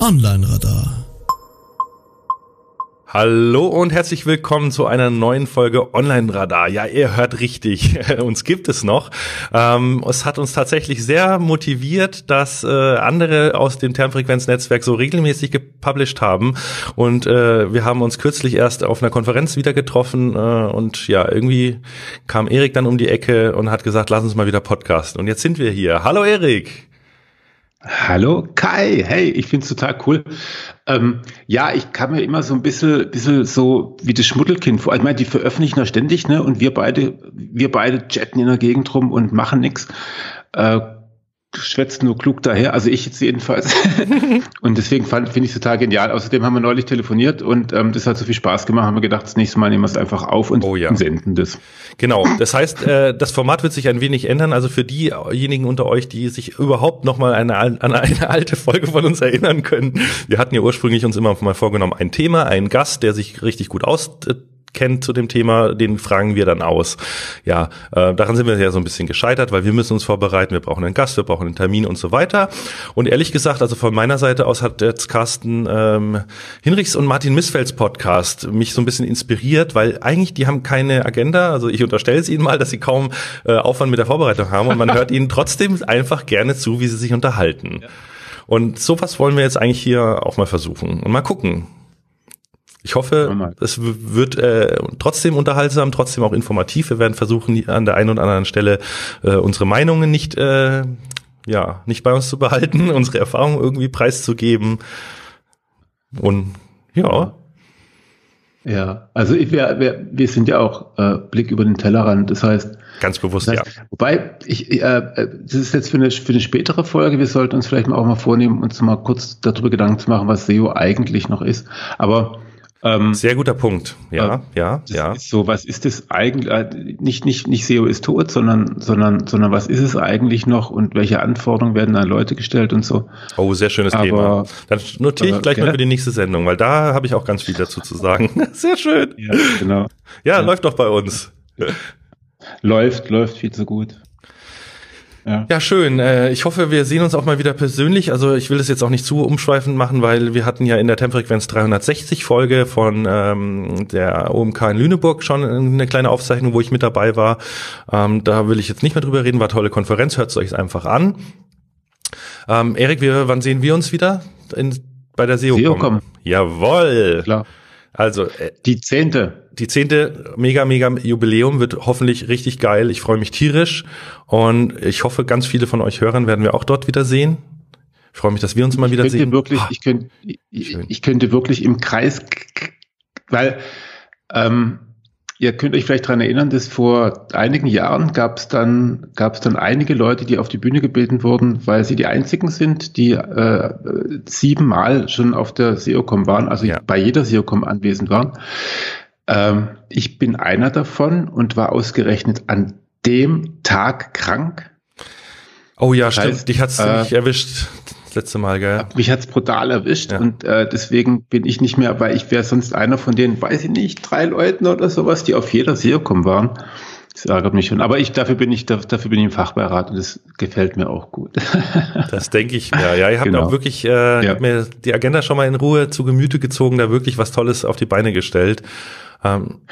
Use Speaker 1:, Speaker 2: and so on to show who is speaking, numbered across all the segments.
Speaker 1: Online-Radar.
Speaker 2: Hallo und herzlich willkommen zu einer neuen Folge Online Radar. Ja, ihr hört richtig, uns gibt es noch. Ähm, es hat uns tatsächlich sehr motiviert, dass äh, andere aus dem Termfrequenznetzwerk so regelmäßig gepublished haben. Und äh, wir haben uns kürzlich erst auf einer Konferenz wieder getroffen äh, und ja, irgendwie kam Erik dann um die Ecke und hat gesagt, lass uns mal wieder podcasten. Und jetzt sind wir hier. Hallo Erik.
Speaker 3: Hallo Kai, hey, ich find's total cool. Ähm, ja, ich kann mir immer so ein bisschen, bisschen so wie das Schmuddelkind vor. Ich meine, die veröffentlichen ja ständig, ne? Und wir beide, wir beide chatten in der Gegend rum und machen nix. Äh, schwätzt nur klug daher, also ich jetzt jedenfalls. und deswegen finde ich es total genial. Außerdem haben wir neulich telefoniert und ähm, das hat so viel Spaß gemacht, haben wir gedacht, das nächste Mal nehmen wir es einfach auf und,
Speaker 2: oh ja.
Speaker 3: senden das.
Speaker 2: Genau, das heißt, äh, das Format wird sich ein wenig ändern. Also für diejenigen unter euch, die sich überhaupt noch mal eine, an eine alte Folge von uns erinnern können. Wir hatten ja ursprünglich uns immer mal vorgenommen, ein Thema, einen Gast, der sich richtig gut aus kennt zu dem Thema, den fragen wir dann aus. Ja, äh, daran sind wir ja so ein bisschen gescheitert, weil wir müssen uns vorbereiten, wir brauchen einen Gast, wir brauchen einen Termin und so weiter. Und ehrlich gesagt, also von meiner Seite aus hat jetzt Carsten ähm, Hinrichs und Martin Missfelds Podcast mich so ein bisschen inspiriert, weil eigentlich die haben keine Agenda, also ich unterstelle es ihnen mal, dass sie kaum äh, Aufwand mit der Vorbereitung haben und man hört ihnen trotzdem einfach gerne zu, wie sie sich unterhalten. Ja. Und sowas wollen wir jetzt eigentlich hier auch mal versuchen und mal gucken, ich hoffe, es wird äh, trotzdem unterhaltsam, trotzdem auch informativ. Wir werden versuchen, an der einen oder anderen Stelle äh, unsere Meinungen nicht, äh, ja, nicht bei uns zu behalten, unsere Erfahrungen irgendwie preiszugeben. Und ja.
Speaker 3: Ja, also ich, wir, wir, wir sind ja auch äh, Blick über den Tellerrand. Das heißt,
Speaker 2: ganz bewusst,
Speaker 3: das heißt, ja. Wobei, ich, äh, äh, das ist jetzt für eine, für eine spätere Folge. Wir sollten uns vielleicht mal auch mal vornehmen, uns mal kurz darüber Gedanken zu machen, was SEO eigentlich noch ist. Aber
Speaker 2: ähm, Sehr guter Punkt. Ja, äh, ja, ja.
Speaker 3: so, was ist das eigentlich? Äh, nicht, nicht, nicht SEO ist tot, sondern, sondern, sondern was ist es eigentlich noch und welche Anforderungen werden an Leute gestellt und so.
Speaker 2: Oh, sehr schönes aber, Thema. Dann notiere ich gleich äh, mal für die nächste Sendung, weil da habe ich auch ganz viel dazu zu sagen. sehr schön. Ja, genau. Ja, ja, läuft doch bei uns.
Speaker 3: Läuft, läuft viel zu gut.
Speaker 2: Ja. ja, schön. Äh, ich hoffe, wir sehen uns auch mal wieder persönlich. Also ich will es jetzt auch nicht zu umschweifend machen, weil wir hatten ja in der Tempfrequenz 360 Folge von ähm, der OMK in Lüneburg schon eine kleine Aufzeichnung, wo ich mit dabei war. Ähm, da will ich jetzt nicht mehr drüber reden, war tolle Konferenz, hört es euch einfach an. Ähm, Erik, wir, wann sehen wir uns wieder? In, bei der SEO? SEOCom. Jawoll. Klar. Also
Speaker 3: äh, die zehnte.
Speaker 2: Die zehnte mega, mega Jubiläum wird hoffentlich richtig geil. Ich freue mich tierisch und ich hoffe, ganz viele von euch Hörern werden wir auch dort wieder sehen. Ich freue mich, dass wir uns mal wieder sehen.
Speaker 3: Wirklich, ich, könnte, ich, ich könnte wirklich im Kreis, weil ähm, Ihr könnt euch vielleicht daran erinnern, dass vor einigen Jahren gab es dann, gab es dann einige Leute, die auf die Bühne gebeten wurden, weil sie die einzigen sind, die äh, siebenmal schon auf der SEOCom waren, also ja. bei jeder SEOCom anwesend waren. Ähm, ich bin einer davon und war ausgerechnet an dem Tag krank.
Speaker 2: Oh ja, das stimmt. Heißt, Dich hat's äh, nicht erwischt letzte Mal, gell?
Speaker 3: Mich hat's brutal erwischt ja. und äh, deswegen bin ich nicht mehr, weil ich wäre sonst einer von den, weiß ich nicht, drei Leuten oder sowas, die auf jeder SEOCom waren. Das ärgert mich schon. Aber ich, dafür bin ich, dafür bin ich im Fachbeirat und das gefällt mir auch gut.
Speaker 2: das denke ich mir. Ja, ihr habt genau. auch wirklich, äh, ja. mir die Agenda schon mal in Ruhe zu Gemüte gezogen, da wirklich was Tolles auf die Beine gestellt. Ähm,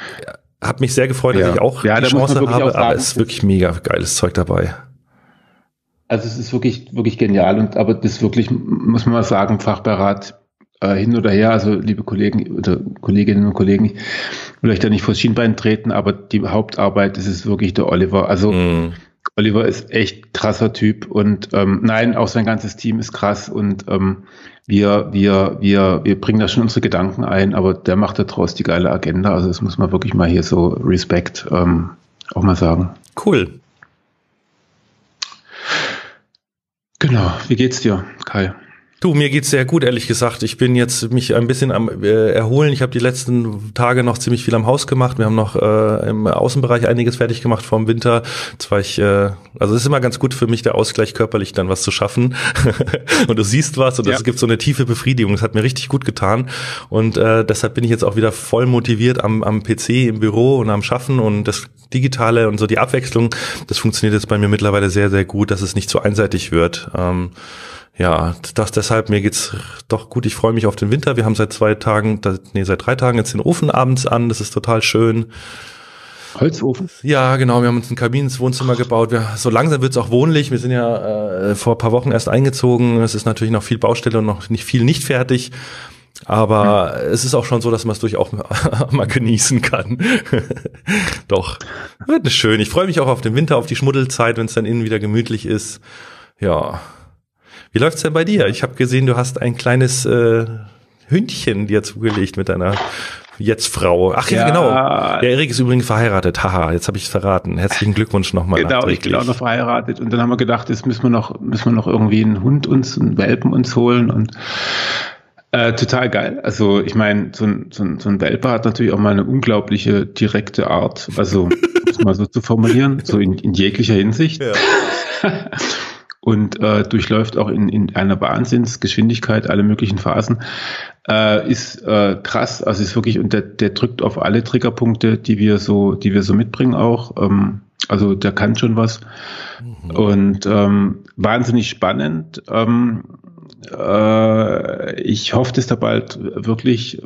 Speaker 2: hab mich sehr gefreut, dass ich auch
Speaker 3: ja,
Speaker 2: die Chance habe, aber es ist wirklich mega geiles Zeug dabei.
Speaker 3: Also es ist wirklich, wirklich genial und aber das wirklich, muss man mal sagen, Fachberat äh, hin oder her, also liebe Kollegen oder Kolleginnen und Kollegen, ich will euch da nicht vor das Schienbein treten, aber die Hauptarbeit das ist wirklich der Oliver. Also mm. Oliver ist echt krasser Typ und ähm, nein, auch sein ganzes Team ist krass und ähm, wir, wir, wir, wir bringen da schon unsere Gedanken ein, aber der macht daraus die geile Agenda. Also das muss man wirklich mal hier so Respekt ähm, auch mal sagen.
Speaker 2: Cool.
Speaker 3: Genau. Wie geht's dir, Kai?
Speaker 2: Du, mir geht's sehr gut, ehrlich gesagt. Ich bin jetzt mich ein bisschen am äh, erholen. Ich habe die letzten Tage noch ziemlich viel am Haus gemacht. Wir haben noch äh, im Außenbereich einiges fertig gemacht vor dem Winter. Jetzt war ich, äh, also es ist immer ganz gut für mich der Ausgleich körperlich dann was zu schaffen. und du siehst was und es gibt so eine tiefe Befriedigung. Das hat mir richtig gut getan und äh, deshalb bin ich jetzt auch wieder voll motiviert am, am PC im Büro und am Schaffen und das Digitale und so die Abwechslung. Das funktioniert jetzt bei mir mittlerweile sehr sehr gut, dass es nicht zu einseitig wird. Ähm, ja, das deshalb, mir geht's doch gut. Ich freue mich auf den Winter. Wir haben seit zwei Tagen, nee, seit drei Tagen jetzt den Ofen abends an. Das ist total schön.
Speaker 3: Holzofen?
Speaker 2: Ja, genau. Wir haben uns einen Kamin ins Wohnzimmer gebaut. Wir, so langsam wird's auch wohnlich. Wir sind ja äh, vor paar Wochen erst eingezogen. Es ist natürlich noch viel Baustelle und noch nicht viel nicht fertig. Aber hm. es ist auch schon so, dass man es durchaus mal genießen kann. Doch, wird schön. Ich freue mich auch auf den Winter, auf die Schmuddelzeit, wenn es dann innen wieder gemütlich ist. Ja, wie läuft's denn bei dir? Ich habe gesehen, du hast ein kleines äh, Hündchen dir zugelegt mit deiner jetzt Frau. Ach ja, ja, genau. Der Erik ist übrigens verheiratet. Haha, jetzt habe ich es verraten. Herzlichen Glückwunsch nochmal.
Speaker 3: Genau, ich bin auch noch verheiratet. Und dann haben wir gedacht, jetzt müssen wir noch, müssen wir noch irgendwie einen Hund uns, einen Welpen uns holen und äh, total geil. Also ich meine, so ein, so, ein, so ein Welpe hat natürlich auch mal eine unglaubliche direkte Art. Also, um es mal so zu formulieren, so in, in jeglicher Hinsicht. Ja. und äh, durchläuft auch in, in einer Wahnsinnsgeschwindigkeit alle möglichen Phasen. Äh, ist äh, krass, also ist wirklich, und der, der drückt auf alle Triggerpunkte, die wir so, die wir so mitbringen auch. Ähm, also der kann schon was. Mhm. Und ähm, wahnsinnig spannend. Ähm, äh, ich hoffe, dass der bald wirklich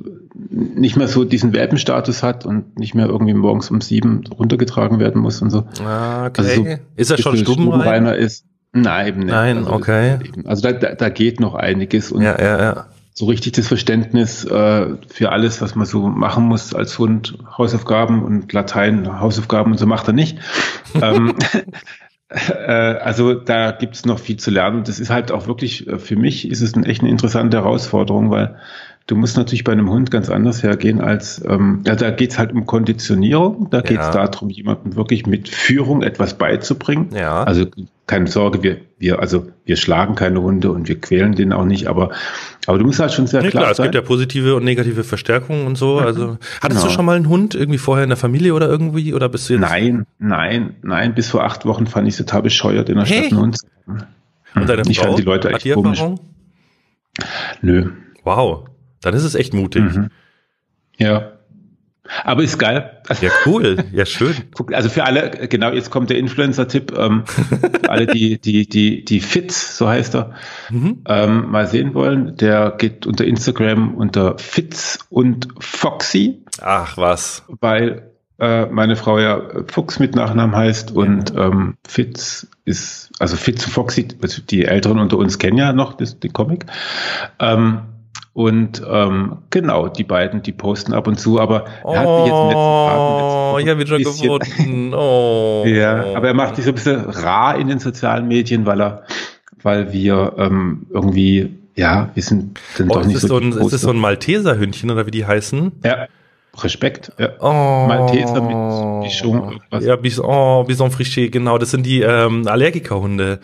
Speaker 3: nicht mehr so diesen Welpenstatus hat und nicht mehr irgendwie morgens um sieben runtergetragen werden muss und so.
Speaker 2: Ah, okay. Also so ist er schon stubenreiner
Speaker 3: ist. Nein, eben nicht.
Speaker 2: Nein, also, okay.
Speaker 3: Also da, da, da geht noch einiges
Speaker 2: und ja, ja, ja.
Speaker 3: so richtig das Verständnis äh, für alles, was man so machen muss als Hund, Hausaufgaben und Latein, Hausaufgaben und so macht er nicht. ähm, äh, also da gibt's noch viel zu lernen. Das ist halt auch wirklich, äh, für mich ist es eine echt eine interessante Herausforderung, weil Du musst natürlich bei einem Hund ganz anders hergehen als, ähm, ja, da geht's halt um Konditionierung, da geht's ja. darum, jemandem wirklich mit Führung etwas beizubringen.
Speaker 2: Ja.
Speaker 3: Also keine Sorge, wir, wir, also wir schlagen keine Hunde und wir quälen den auch nicht, aber, aber du musst halt schon sehr nee, klar, klar
Speaker 2: sein. Es gibt ja positive und negative Verstärkungen und so. Also hattest genau. du schon mal einen Hund irgendwie vorher in der Familie oder irgendwie oder bist du jetzt?
Speaker 3: Nein, nein, nein. Bis vor acht Wochen fand ich total bescheuert in der hey. Stadt einen Hund.
Speaker 2: Und deine ich Frau? fand die Leute echt komisch. Nö. Wow. Dann ist es echt mutig. Mhm.
Speaker 3: Ja. Aber ist geil.
Speaker 2: Ja, cool. Ja, schön.
Speaker 3: Also für alle, genau, jetzt kommt der Influencer-Tipp. Ähm, für alle, die, die, die, die Fitz, so heißt er, mhm. ähm, mal sehen wollen, der geht unter Instagram unter Fitz und Foxy.
Speaker 2: Ach, was.
Speaker 3: Weil äh, meine Frau ja Fuchs mit Nachnamen heißt und ähm, Fitz ist, also Fitz und Foxy, also die Älteren unter uns kennen ja noch das, den Comic. Ähm, und ähm, genau, die beiden, die posten ab und zu, aber
Speaker 2: er hat mich jetzt in den letzten Tagen Oh, ich habe ihn schon gefunden. Oh.
Speaker 3: ja, aber er macht sich so ein bisschen rar in den sozialen Medien, weil er, weil wir ähm, irgendwie, ja, wir sind
Speaker 2: dann oh, doch nicht so. so ein, ist das so ein Malteser-Hündchen oder wie die heißen?
Speaker 3: Ja. Respekt. Ja.
Speaker 2: Oh, Malteser mit Bichon. Ja, Bison, oh, Bison Friché, genau. Das sind die ähm, Allergikerhunde.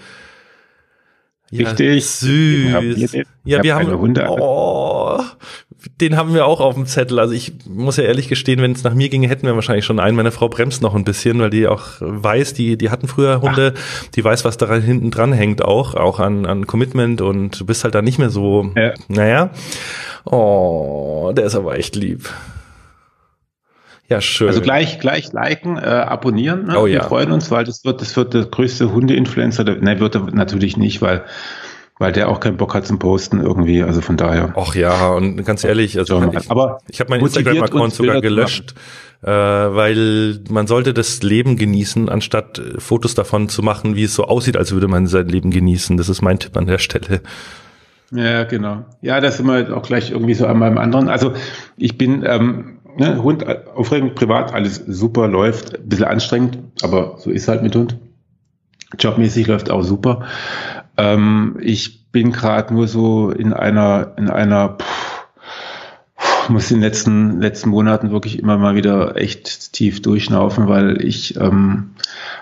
Speaker 3: Ja, Richtig.
Speaker 2: Süß.
Speaker 3: Wir, ja, wir haben, Hunde.
Speaker 2: Oh, den haben wir auch auf dem Zettel. Also ich muss ja ehrlich gestehen, wenn es nach mir ginge, hätten wir wahrscheinlich schon einen. Meine Frau bremst noch ein bisschen, weil die auch weiß, die, die hatten früher Hunde, Ach. die weiß, was da hinten dran hängt auch, auch an, an Commitment und du bist halt da nicht mehr so, ja. naja. Oh, der ist aber echt lieb.
Speaker 3: Ja, schön. Also gleich, gleich liken, äh, abonnieren. Ne? Oh, Wir ja. freuen uns, weil das wird, das wird der größte Hunde-Influencer. Ne, wird er natürlich nicht, weil, weil der auch keinen Bock hat zum Posten irgendwie. Also von daher.
Speaker 2: Ach ja, und ganz ehrlich, also ich, aber ich habe meinen Instagram-Account sogar gelöscht, äh, weil man sollte das Leben genießen, anstatt äh, Fotos davon zu machen, wie es so aussieht, als würde man sein Leben genießen. Das ist mein Tipp an der Stelle.
Speaker 3: Ja, genau. Ja, das sind wir auch gleich irgendwie so an meinem anderen. Also ich bin ähm, ne, Hund aufregend, privat, alles super, läuft, ein bisschen anstrengend, aber so ist halt mit Hund. Jobmäßig läuft auch super. Ähm, ich bin gerade nur so in einer, in einer, pff, muss in den letzten, letzten Monaten wirklich immer mal wieder echt tief durchschnaufen, weil ich ähm,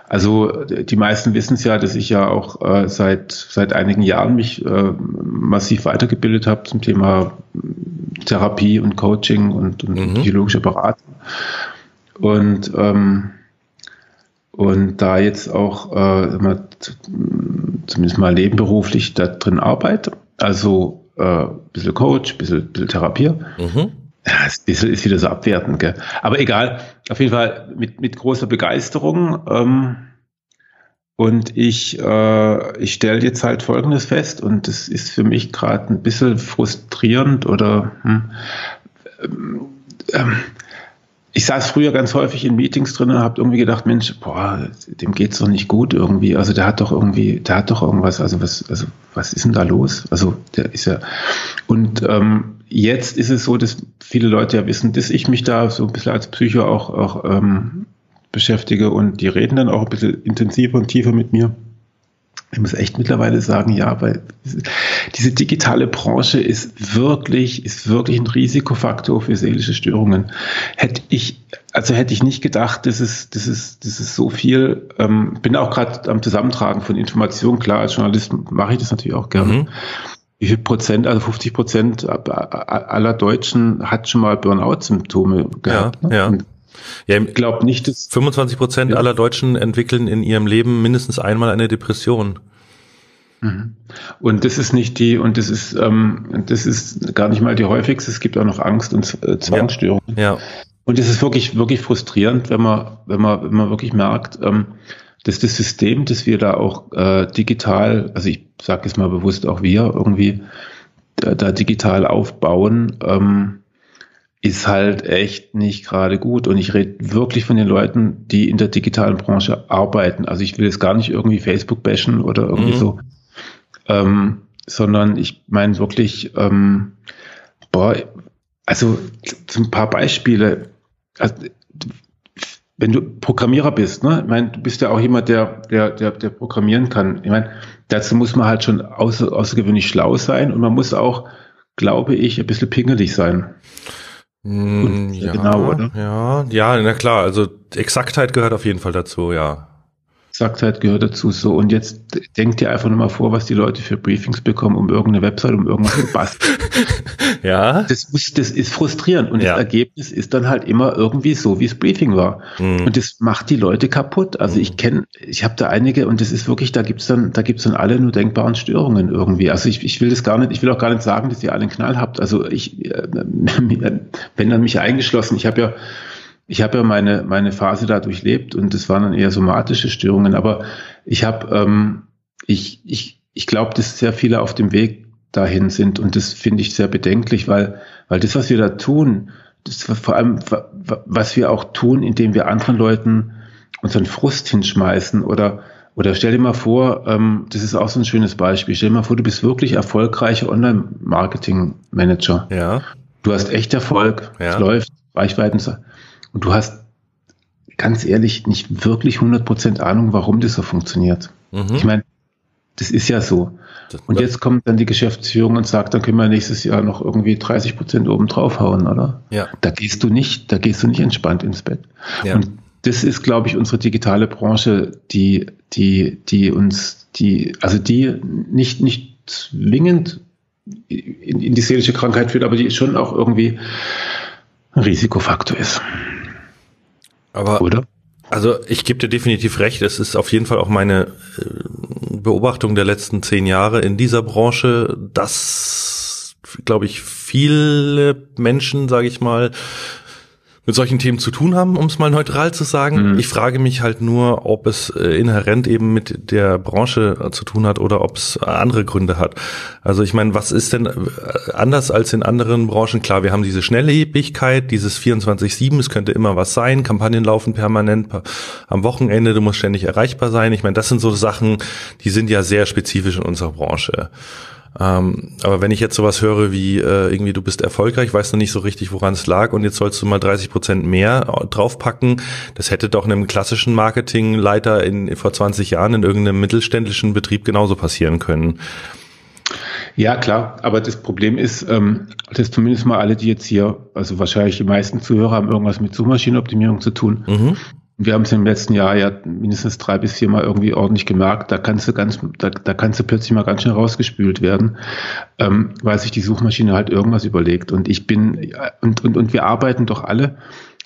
Speaker 3: Also die meisten wissen es ja, dass ich ja auch äh, seit seit einigen Jahren mich äh, massiv weitergebildet habe zum Thema Therapie und Coaching und, und mhm. psychologische Beratung. Und ähm, und da jetzt auch äh, zumindest mal nebenberuflich da drin arbeite, also äh, bisschen Coach, bisschen, bisschen Therapier. Mhm. Ja, ist, ist wieder so abwertend, gell? Aber egal, auf jeden Fall mit, mit großer Begeisterung. Ähm, und ich, äh, ich stelle jetzt halt Folgendes fest, und das ist für mich gerade ein bisschen frustrierend oder hm, ähm, ich saß früher ganz häufig in Meetings drin und habe irgendwie gedacht, Mensch, boah, dem geht's doch nicht gut irgendwie. Also der hat doch irgendwie, der hat doch irgendwas, also was, also was ist denn da los? Also der ist ja. Und ähm, jetzt ist es so, dass viele Leute ja wissen, dass ich mich da so ein bisschen als Psycho auch, auch ähm, beschäftige und die reden dann auch ein bisschen intensiver und tiefer mit mir ich muss echt mittlerweile sagen, ja, weil diese digitale Branche ist wirklich, ist wirklich ein Risikofaktor für seelische Störungen. Hätte ich, also hätte ich nicht gedacht, dass es, dass es, dass es so viel, ähm, bin auch gerade am Zusammentragen von Informationen, klar, als Journalist mache ich das natürlich auch gerne. Mhm. Wie viel Prozent, also 50 Prozent aller Deutschen hat schon mal Burnout-Symptome gehabt.
Speaker 2: Ja, ne? ja.
Speaker 3: Ja, ich glaube nicht, dass
Speaker 2: 25 Prozent ja. aller Deutschen entwickeln in ihrem Leben mindestens einmal eine Depression.
Speaker 3: Mhm. Und das ist nicht die, und das ist, ähm, das ist gar nicht mal die häufigste. Es gibt auch noch Angst und äh, Zwangsstörungen.
Speaker 2: Ja. ja.
Speaker 3: Und es ist wirklich, wirklich frustrierend, wenn man, wenn man, wenn man wirklich merkt, ähm, dass das System, das wir da auch äh, digital, also ich sage es mal bewusst auch wir irgendwie da, da digital aufbauen, ähm, ist halt echt nicht gerade gut. Und ich rede wirklich von den Leuten, die in der digitalen Branche arbeiten. Also ich will jetzt gar nicht irgendwie Facebook bashen oder irgendwie mhm. so, ähm, sondern ich meine wirklich, ähm, boah, also so ein paar Beispiele. Also, wenn du Programmierer bist, ne, ich meine, du bist ja auch jemand, der, der, der, der programmieren kann. Ich meine, dazu muss man halt schon außer, außergewöhnlich schlau sein und man muss auch, glaube ich, ein bisschen pingelig sein.
Speaker 2: Mm, ja, genau, oder? Ja, ja, na klar. Also Exaktheit gehört auf jeden Fall dazu, ja.
Speaker 3: Exaktheit gehört dazu. So, und jetzt denkt ihr einfach nur mal vor, was die Leute für Briefings bekommen, um irgendeine Website, um irgendwas zu basteln.
Speaker 2: ja.
Speaker 3: Das, muss, das ist frustrierend. Und ja. das Ergebnis ist dann halt immer irgendwie so, wie es Briefing war. Mhm. Und das macht die Leute kaputt. Also mhm. ich kenne, ich habe da einige und das ist wirklich, da gibt's dann, da gibt's dann alle nur denkbaren Störungen irgendwie. Also ich, ich will das gar nicht, ich will auch gar nicht sagen, dass ihr alle einen Knall habt. Also ich, äh, wenn dann mich eingeschlossen, ich habe ja ich habe ja meine, meine Phase da durchlebt und das waren dann eher somatische Störungen, aber ich habe, ähm, ich, ich, ich glaube, dass sehr viele auf dem Weg dahin sind und das finde ich sehr bedenklich, weil, weil das, was wir da tun, das vor allem, was wir auch tun, indem wir anderen Leuten unseren Frust hinschmeißen oder oder stell dir mal vor, ähm, das ist auch so ein schönes Beispiel. Stell dir mal vor, du bist wirklich erfolgreicher Online-Marketing-Manager.
Speaker 2: Ja.
Speaker 3: Du hast echt Erfolg, ja. es läuft, Reichweiten. Und du hast ganz ehrlich nicht wirklich 100% Ahnung, warum das so funktioniert. Mhm. Ich meine, das ist ja so. Und jetzt kommt dann die Geschäftsführung und sagt, dann können wir nächstes Jahr noch irgendwie 30 Prozent oben draufhauen, oder?
Speaker 2: Ja.
Speaker 3: Da gehst du nicht, da gehst du nicht entspannt ins Bett. Ja. Und das ist, glaube ich, unsere digitale Branche, die, die, die uns, die, also die nicht, nicht zwingend in, in die seelische Krankheit führt, aber die schon auch irgendwie ein Risikofaktor ist.
Speaker 2: Aber Oder? Also ich gebe dir definitiv recht. Es ist auf jeden Fall auch meine äh, Beobachtung der letzten zehn Jahre in dieser Branche, dass, glaube ich, viele Menschen, sage ich mal, mit solchen Themen zu tun haben, um es mal neutral zu sagen. Mhm. Ich frage mich halt nur, ob es äh, inhärent eben mit der Branche äh, zu tun hat oder ob es andere Gründe hat. Also ich meine, was ist denn äh, anders als in anderen Branchen? Klar, wir haben diese Schnelllebigkeit, dieses 24-7, es könnte immer was sein, Kampagnen laufen permanent am Wochenende, du musst ständig erreichbar sein. Ich meine, das sind so Sachen, die sind ja sehr spezifisch in unserer Branche. Ähm, aber wenn ich jetzt sowas höre wie äh, irgendwie du bist erfolgreich, weißt du nicht so richtig, woran es lag und jetzt sollst du mal 30 Prozent mehr draufpacken, das hätte doch einem klassischen Marketingleiter in, vor 20 Jahren in irgendeinem mittelständischen Betrieb genauso passieren können.
Speaker 3: Ja, klar, aber das Problem ist, ähm, dass zumindest mal alle, die jetzt hier, also wahrscheinlich die meisten Zuhörer haben irgendwas mit Suchmaschinenoptimierung zu tun. Mhm. Wir haben es im letzten Jahr ja mindestens drei bis viermal irgendwie ordentlich gemerkt. Da kannst du ganz, da, da kannst du plötzlich mal ganz schnell rausgespült werden, ähm, weil sich die Suchmaschine halt irgendwas überlegt. Und ich bin, und, und, und wir arbeiten doch alle.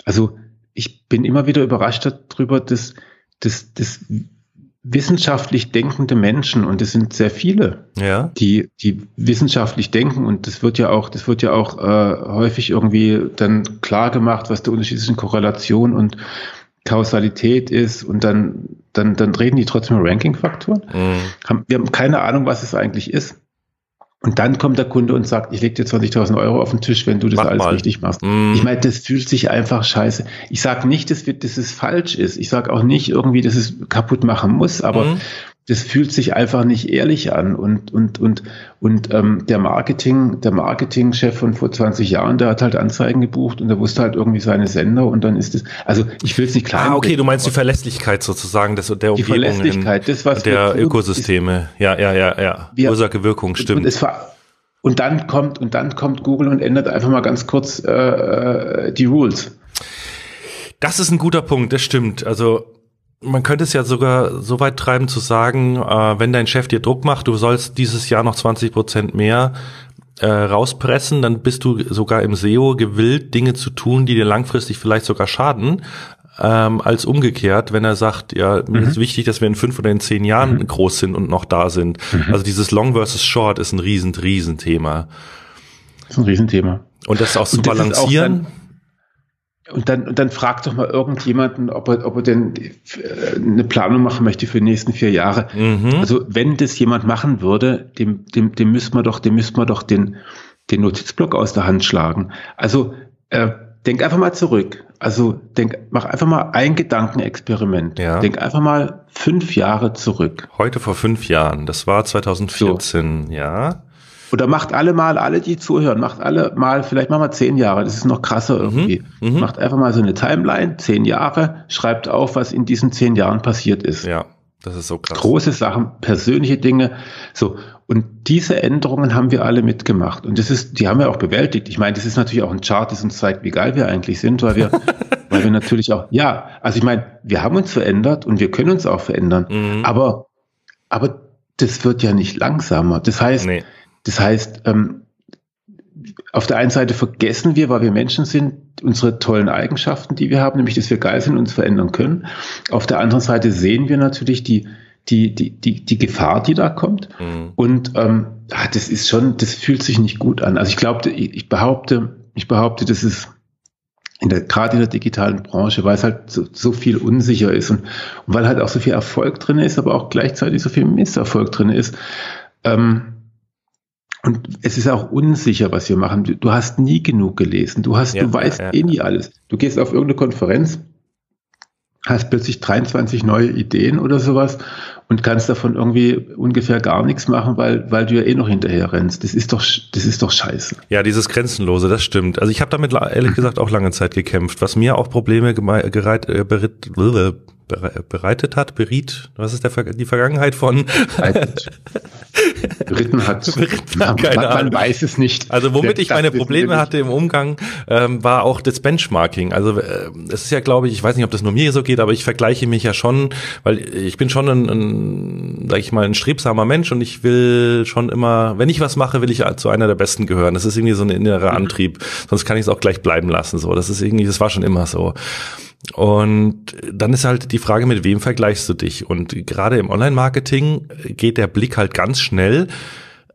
Speaker 3: Also ich bin immer wieder überrascht darüber, dass, dass, dass wissenschaftlich denkende Menschen, und es sind sehr viele, ja. die, die wissenschaftlich denken, und das wird ja auch, das wird ja auch äh, häufig irgendwie dann klar gemacht, was der Unterschied zwischen Korrelation und Kausalität ist, und dann, dann, dann reden die trotzdem Ranking-Faktoren. Mhm. wir haben keine Ahnung, was es eigentlich ist. Und dann kommt der Kunde und sagt, ich leg dir 20.000 Euro auf den Tisch, wenn du das Mach alles mal. richtig machst. Mm. Ich meine, das fühlt sich einfach scheiße. Ich sage nicht, dass, wir, dass es falsch ist. Ich sage auch nicht irgendwie, dass es kaputt machen muss, aber mm das fühlt sich einfach nicht ehrlich an. Und, und, und, und ähm, der Marketing, der Marketingchef von vor 20 Jahren, der hat halt Anzeigen gebucht und der wusste halt irgendwie seine Sender und dann ist es, also ich will es nicht klein.
Speaker 2: Ah, okay, du meinst die Verlässlichkeit sozusagen des, der
Speaker 3: Die Verlässlichkeit, das, was
Speaker 2: der Ökosysteme. Ist, ja, ja, ja, ja. Ursache, Wirkung, stimmt.
Speaker 3: Und, es war, und dann kommt, und dann kommt Google und ändert einfach mal ganz kurz äh, äh die Rules.
Speaker 2: Das ist ein guter Punkt, das stimmt. Also man könnte es ja sogar so weit treiben zu sagen, äh, wenn dein Chef dir Druck macht, du sollst dieses Jahr noch 20 Prozent mehr äh, rauspressen, dann bist du sogar im SEO gewillt, Dinge zu tun, die dir langfristig vielleicht sogar schaden, ähm, als umgekehrt, wenn er sagt, ja, mhm. mir ist wichtig, dass wir in fünf oder in zehn Jahren mhm. groß sind und noch da sind. Mhm. Also dieses Long versus Short ist ein riesen, riesen Thema.
Speaker 3: Das ist ein Riesenthema.
Speaker 2: Und das auch zu balancieren
Speaker 3: und dann, und dann fragt doch mal irgendjemanden, ob er, ob er denn äh, eine Planung machen möchte für die nächsten vier Jahre. Mhm. Also wenn das jemand machen würde, dem, dem, dem müsste man doch, dem müsste man doch den, den Notizblock aus der Hand schlagen. Also äh, denk einfach mal zurück. Also denk, mach einfach mal ein Gedankenexperiment. Ja. Denk einfach mal fünf Jahre zurück.
Speaker 2: Heute vor fünf Jahren, das war 2014, so. ja.
Speaker 3: Oder macht alle mal, alle, die zuhören, macht alle mal, vielleicht machen wir zehn Jahre, das ist noch krasser mhm, irgendwie. Mhm, macht einfach mal so eine Timeline, zehn Jahre, schreibt auf, was in diesen zehn Jahren passiert ist.
Speaker 2: Ja, das ist so krass.
Speaker 3: Große Sachen, persönliche Dinge. So. Und diese Änderungen haben wir alle mitgemacht. Und das ist, die haben wir auch bewältigt. Ich meine, das ist natürlich auch ein Chart, das uns zeigt, wie geil wir eigentlich sind, weil wir, weil wir natürlich auch, ja, also ich meine, wir haben uns verändert und wir können uns auch verändern. Mhm. Aber, aber das wird ja nicht langsamer. Das heißt, nee das heißt, ähm, auf der einen Seite vergessen wir, weil wir Menschen sind, unsere tollen Eigenschaften, die wir haben, nämlich dass wir geil sind und uns verändern können. Auf der anderen Seite sehen wir natürlich die, die, die, die, die Gefahr, die da kommt. Mhm. Und ähm, ah, das ist schon, das fühlt sich nicht gut an. Also ich glaube, ich, ich behaupte, ich behaupte, das ist in der, gerade in der digitalen Branche, weil es halt so, so viel unsicher ist und, und, weil halt auch so viel Erfolg drin ist, aber auch gleichzeitig so viel Misserfolg drin ist. Ähm, und es ist auch unsicher, was wir machen. Du, du hast nie genug gelesen. Du hast, ja, du weißt ja, eh nie alles. Du gehst auf irgendeine Konferenz, hast plötzlich 23 neue Ideen oder sowas und kannst davon irgendwie ungefähr gar nichts machen, weil, weil du ja eh noch hinterher rennst. Das ist doch, das ist doch scheiße.
Speaker 2: Ja, dieses Grenzenlose, das stimmt. Also ich habe damit ehrlich gesagt auch lange Zeit gekämpft, was mir auch Probleme gereit, äh, berit, bereitet hat, beriet, was ist der, die Vergangenheit von?
Speaker 3: Beritten hat.
Speaker 2: Beritten hat keine man, man weiß es nicht. Also womit ich meine Probleme hatte im Umgang, ähm, war auch das Benchmarking. Also äh, es ist ja, glaube ich, ich weiß nicht, ob das nur mir so geht, aber ich vergleiche mich ja schon, weil ich bin schon ein, ein sag ich mal, ein strebsamer Mensch und ich will schon immer, wenn ich was mache, will ich zu einer der Besten gehören. Das ist irgendwie so ein innerer mhm. Antrieb. Sonst kann ich es auch gleich bleiben lassen. So, das ist irgendwie, das war schon immer so. Und dann ist halt die Frage, mit wem vergleichst du dich? Und gerade im Online-Marketing geht der Blick halt ganz schnell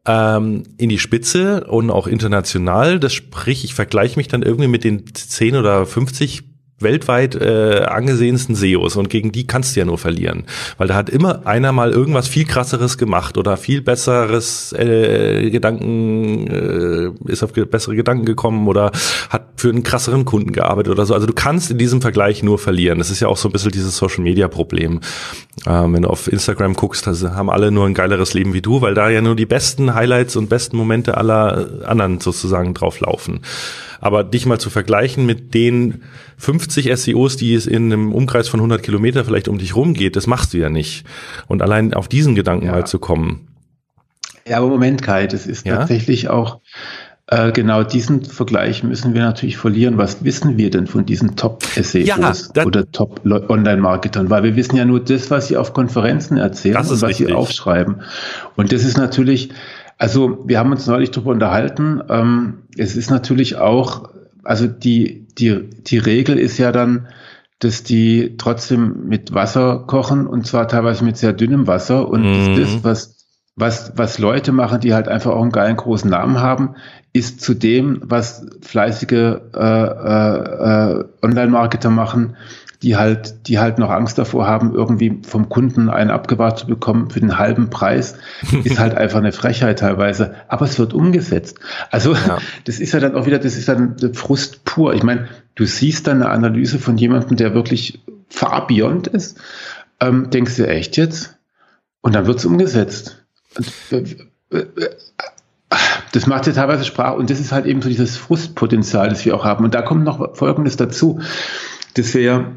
Speaker 2: ähm, in die Spitze und auch international. Das sprich, ich vergleiche mich dann irgendwie mit den 10 oder 50 weltweit äh, angesehensten SEOs und gegen die kannst du ja nur verlieren, weil da hat immer einer mal irgendwas viel krasseres gemacht oder viel besseres äh, Gedanken äh, ist auf bessere Gedanken gekommen oder hat für einen krasseren Kunden gearbeitet oder so. Also du kannst in diesem Vergleich nur verlieren. Das ist ja auch so ein bisschen dieses Social Media Problem. Ähm, wenn du auf Instagram guckst, haben alle nur ein geileres Leben wie du, weil da ja nur die besten Highlights und besten Momente aller anderen sozusagen drauf laufen. Aber dich mal zu vergleichen mit den 50 SEOs, die es in einem Umkreis von 100 Kilometer vielleicht um dich rumgeht, das machst du ja nicht. Und allein auf diesen Gedanken ja. mal zu kommen.
Speaker 3: Ja, aber Moment, Kai, das ist ja? tatsächlich auch, Äh, genau diesen Vergleich müssen wir natürlich verlieren. Was wissen wir denn von diesen Top-SEOs
Speaker 2: Ja,
Speaker 3: oder Top-Online-Marketern? Weil wir wissen ja nur das, was sie auf Konferenzen erzählen und was
Speaker 2: richtig.
Speaker 3: sie aufschreiben. Und das ist natürlich, also wir haben uns neulich darüber unterhalten. Ähm, es ist natürlich auch, also die, die, die Regel ist ja dann, dass die trotzdem mit Wasser kochen und zwar teilweise mit sehr dünnem Wasser und
Speaker 2: Mhm.
Speaker 3: das, was was, was Leute machen, die halt einfach auch einen geilen großen Namen haben, ist zu dem, was fleißige äh, äh, Online-Marketer machen, die halt, die halt noch Angst davor haben, irgendwie vom Kunden einen abgewahrt zu bekommen für den halben Preis, ist halt einfach eine Frechheit teilweise. Aber es wird umgesetzt. Also
Speaker 2: Ja.
Speaker 3: das ist ja dann auch wieder, das ist dann Frust pur. Ich meine, du siehst dann eine Analyse von jemandem, der wirklich far beyond ist, ähm, denkst du echt jetzt? Und dann wird es umgesetzt. Und, äh, äh, das macht ja teilweise Sprache und das ist halt eben so dieses Frustpotenzial, das wir auch haben. Und da kommt noch Folgendes dazu, dass wir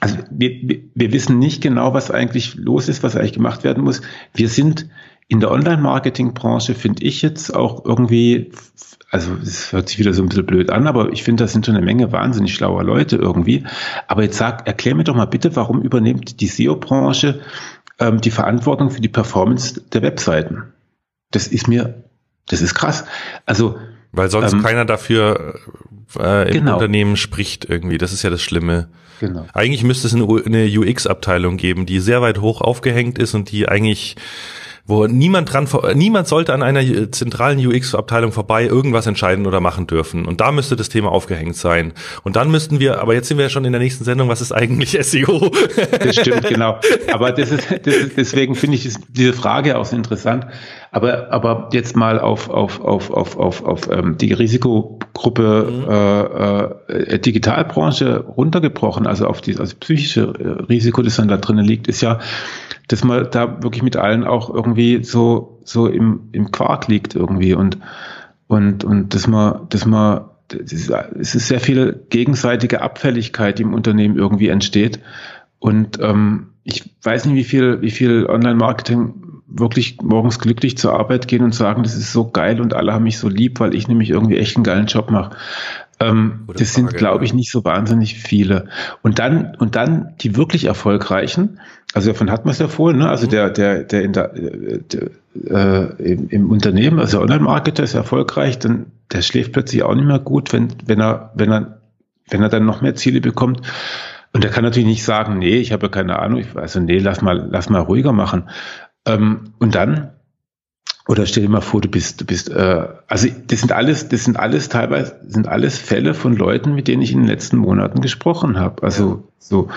Speaker 3: also wir, wir- wissen nicht genau, was eigentlich los ist, was eigentlich gemacht werden muss. Wir sind in der Online-Marketing-Branche, finde ich jetzt auch irgendwie, also es hört sich wieder so ein bisschen blöd an, aber ich finde, das sind schon eine Menge wahnsinnig schlauer Leute irgendwie. Aber jetzt sag, erklär mir doch mal bitte, warum übernimmt die SEO-Branche ähm, die Verantwortung für die Performance der Webseiten? Das ist mir, das ist krass. Also
Speaker 2: Weil sonst
Speaker 3: Ähm,
Speaker 2: keiner dafür äh, im
Speaker 3: genau.
Speaker 2: Unternehmen spricht irgendwie. Das ist ja das Schlimme.
Speaker 3: genau.
Speaker 2: Eigentlich müsste es eine, eine UX-Abteilung geben, die sehr weit hoch aufgehängt ist und die eigentlich wo niemand dran, niemand sollte an einer zentralen UX-Abteilung vorbei irgendwas entscheiden oder machen dürfen. Und da müsste das Thema aufgehängt sein. Und dann müssten wir, aber jetzt sind wir ja schon in der nächsten Sendung, was ist eigentlich SEO?
Speaker 3: Das stimmt, genau. Aber das ist, das ist deswegen finde ich diese Frage auch so interessant. Aber, aber jetzt mal auf, auf, auf, auf, auf, auf ähm, die Risikogruppe äh, äh, Digitalbranche runtergebrochen, also auf die also psychische äh, Risiko, das dann da drinnen liegt, ist ja, dass man da wirklich mit allen auch irgendwie so, so im, im Quark liegt irgendwie und, und, und dass man, dass man, das ist, es ist sehr viel gegenseitige Abfälligkeit, die im Unternehmen irgendwie entsteht. Und ähm, ich weiß nicht, wie viel, wie viel Online-Marketing wirklich morgens glücklich zur Arbeit gehen und sagen, das ist so geil und alle haben mich so lieb, weil ich nämlich irgendwie echt einen geilen Job mache. Ähm, das sind,
Speaker 2: Frage,
Speaker 3: glaube
Speaker 2: ja.
Speaker 3: ich, nicht so wahnsinnig viele. Und dann, und dann die wirklich erfolgreichen, also davon hat man es ja vorhin, ne? also der, der, der, in der, äh, der äh, im, im Unternehmen, also der Online-Marketer ist erfolgreich, dann der schläft plötzlich auch nicht mehr gut, wenn, wenn er, wenn er, wenn er dann noch mehr Ziele bekommt. Und er kann natürlich nicht sagen, nee, ich habe ja keine Ahnung, ich, also nee, lass mal, lass mal ruhiger machen. Ähm, und dann, oder stell dir mal vor, du bist, du bist, äh, also das sind alles, das sind alles teilweise, sind alles Fälle von Leuten, mit denen ich in den letzten Monaten gesprochen habe. Also so.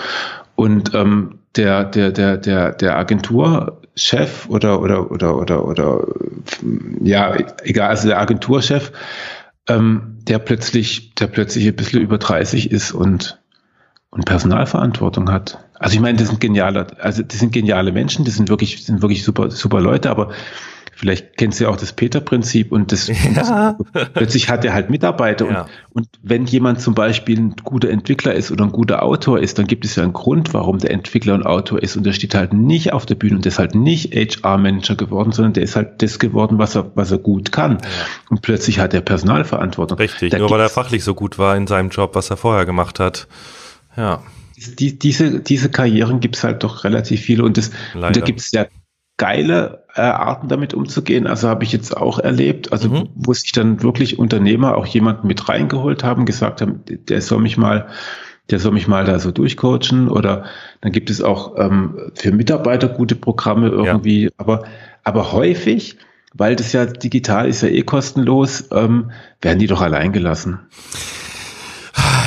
Speaker 3: Und ähm, der, der, der, der, der Agenturchef oder, oder, oder, oder, oder, ja, egal, also der Agenturchef, ähm, der plötzlich, der plötzlich ein bisschen über 30 ist und, und Personalverantwortung hat. Also ich meine, das sind geniale, also das sind geniale Menschen, das sind wirklich, sind wirklich super, super Leute, aber vielleicht kennst du ja auch das Peter-Prinzip und das
Speaker 2: Ja.
Speaker 3: plötzlich hat er halt Mitarbeiter
Speaker 2: Ja.
Speaker 3: und, und wenn jemand zum Beispiel ein guter Entwickler ist oder ein guter Autor ist, dann gibt es ja einen Grund, warum der Entwickler ein Autor ist und der steht halt nicht auf der Bühne und der ist halt nicht HR-Manager geworden, sondern der ist halt das geworden, was er, was er gut kann. Und plötzlich hat er Personalverantwortung.
Speaker 2: Richtig,
Speaker 3: Da
Speaker 2: nur weil er fachlich so gut war in seinem Job, was er vorher gemacht hat. Ja,
Speaker 3: die, diese, diese Karrieren gibt es halt doch relativ viele und, das, und da gibt es ja geile äh, Arten damit umzugehen. Also habe ich jetzt auch erlebt, also
Speaker 2: Mhm.
Speaker 3: wo sich dann wirklich Unternehmer auch jemanden mit reingeholt haben, gesagt haben, der soll mich mal, der soll mich mal da so durchcoachen oder dann gibt es auch ähm, für Mitarbeiter gute Programme irgendwie, aber, aber häufig, weil das ja digital ist ja eh kostenlos, ähm, werden die doch allein gelassen.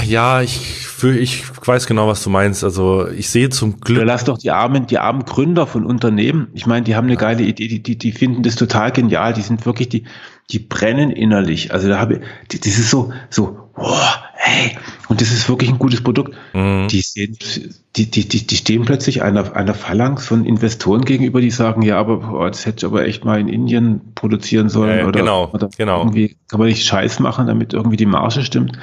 Speaker 2: ja, ich, für, ich weiß genau, was du meinst. Also ich sehe zum Glück.
Speaker 3: lass doch die armen, die armen Gründer von Unternehmen. Ich meine, die haben eine geile Idee, die, die, die finden das total genial. Die sind wirklich, die, die brennen innerlich. Also da habe ich, das ist so, so, wow, hey, und das ist wirklich ein gutes Produkt.
Speaker 2: Mhm.
Speaker 3: Die, sehen, die, die, die, die stehen plötzlich einer, einer Phalanx von Investoren gegenüber, die sagen, ja, aber boah, das hätte ich aber echt mal in Indien produzieren sollen.
Speaker 2: Ja, ja,
Speaker 3: oder,
Speaker 2: genau,
Speaker 3: oder
Speaker 2: genau.
Speaker 3: irgendwie kann man nicht Scheiß machen, damit irgendwie die Marge stimmt.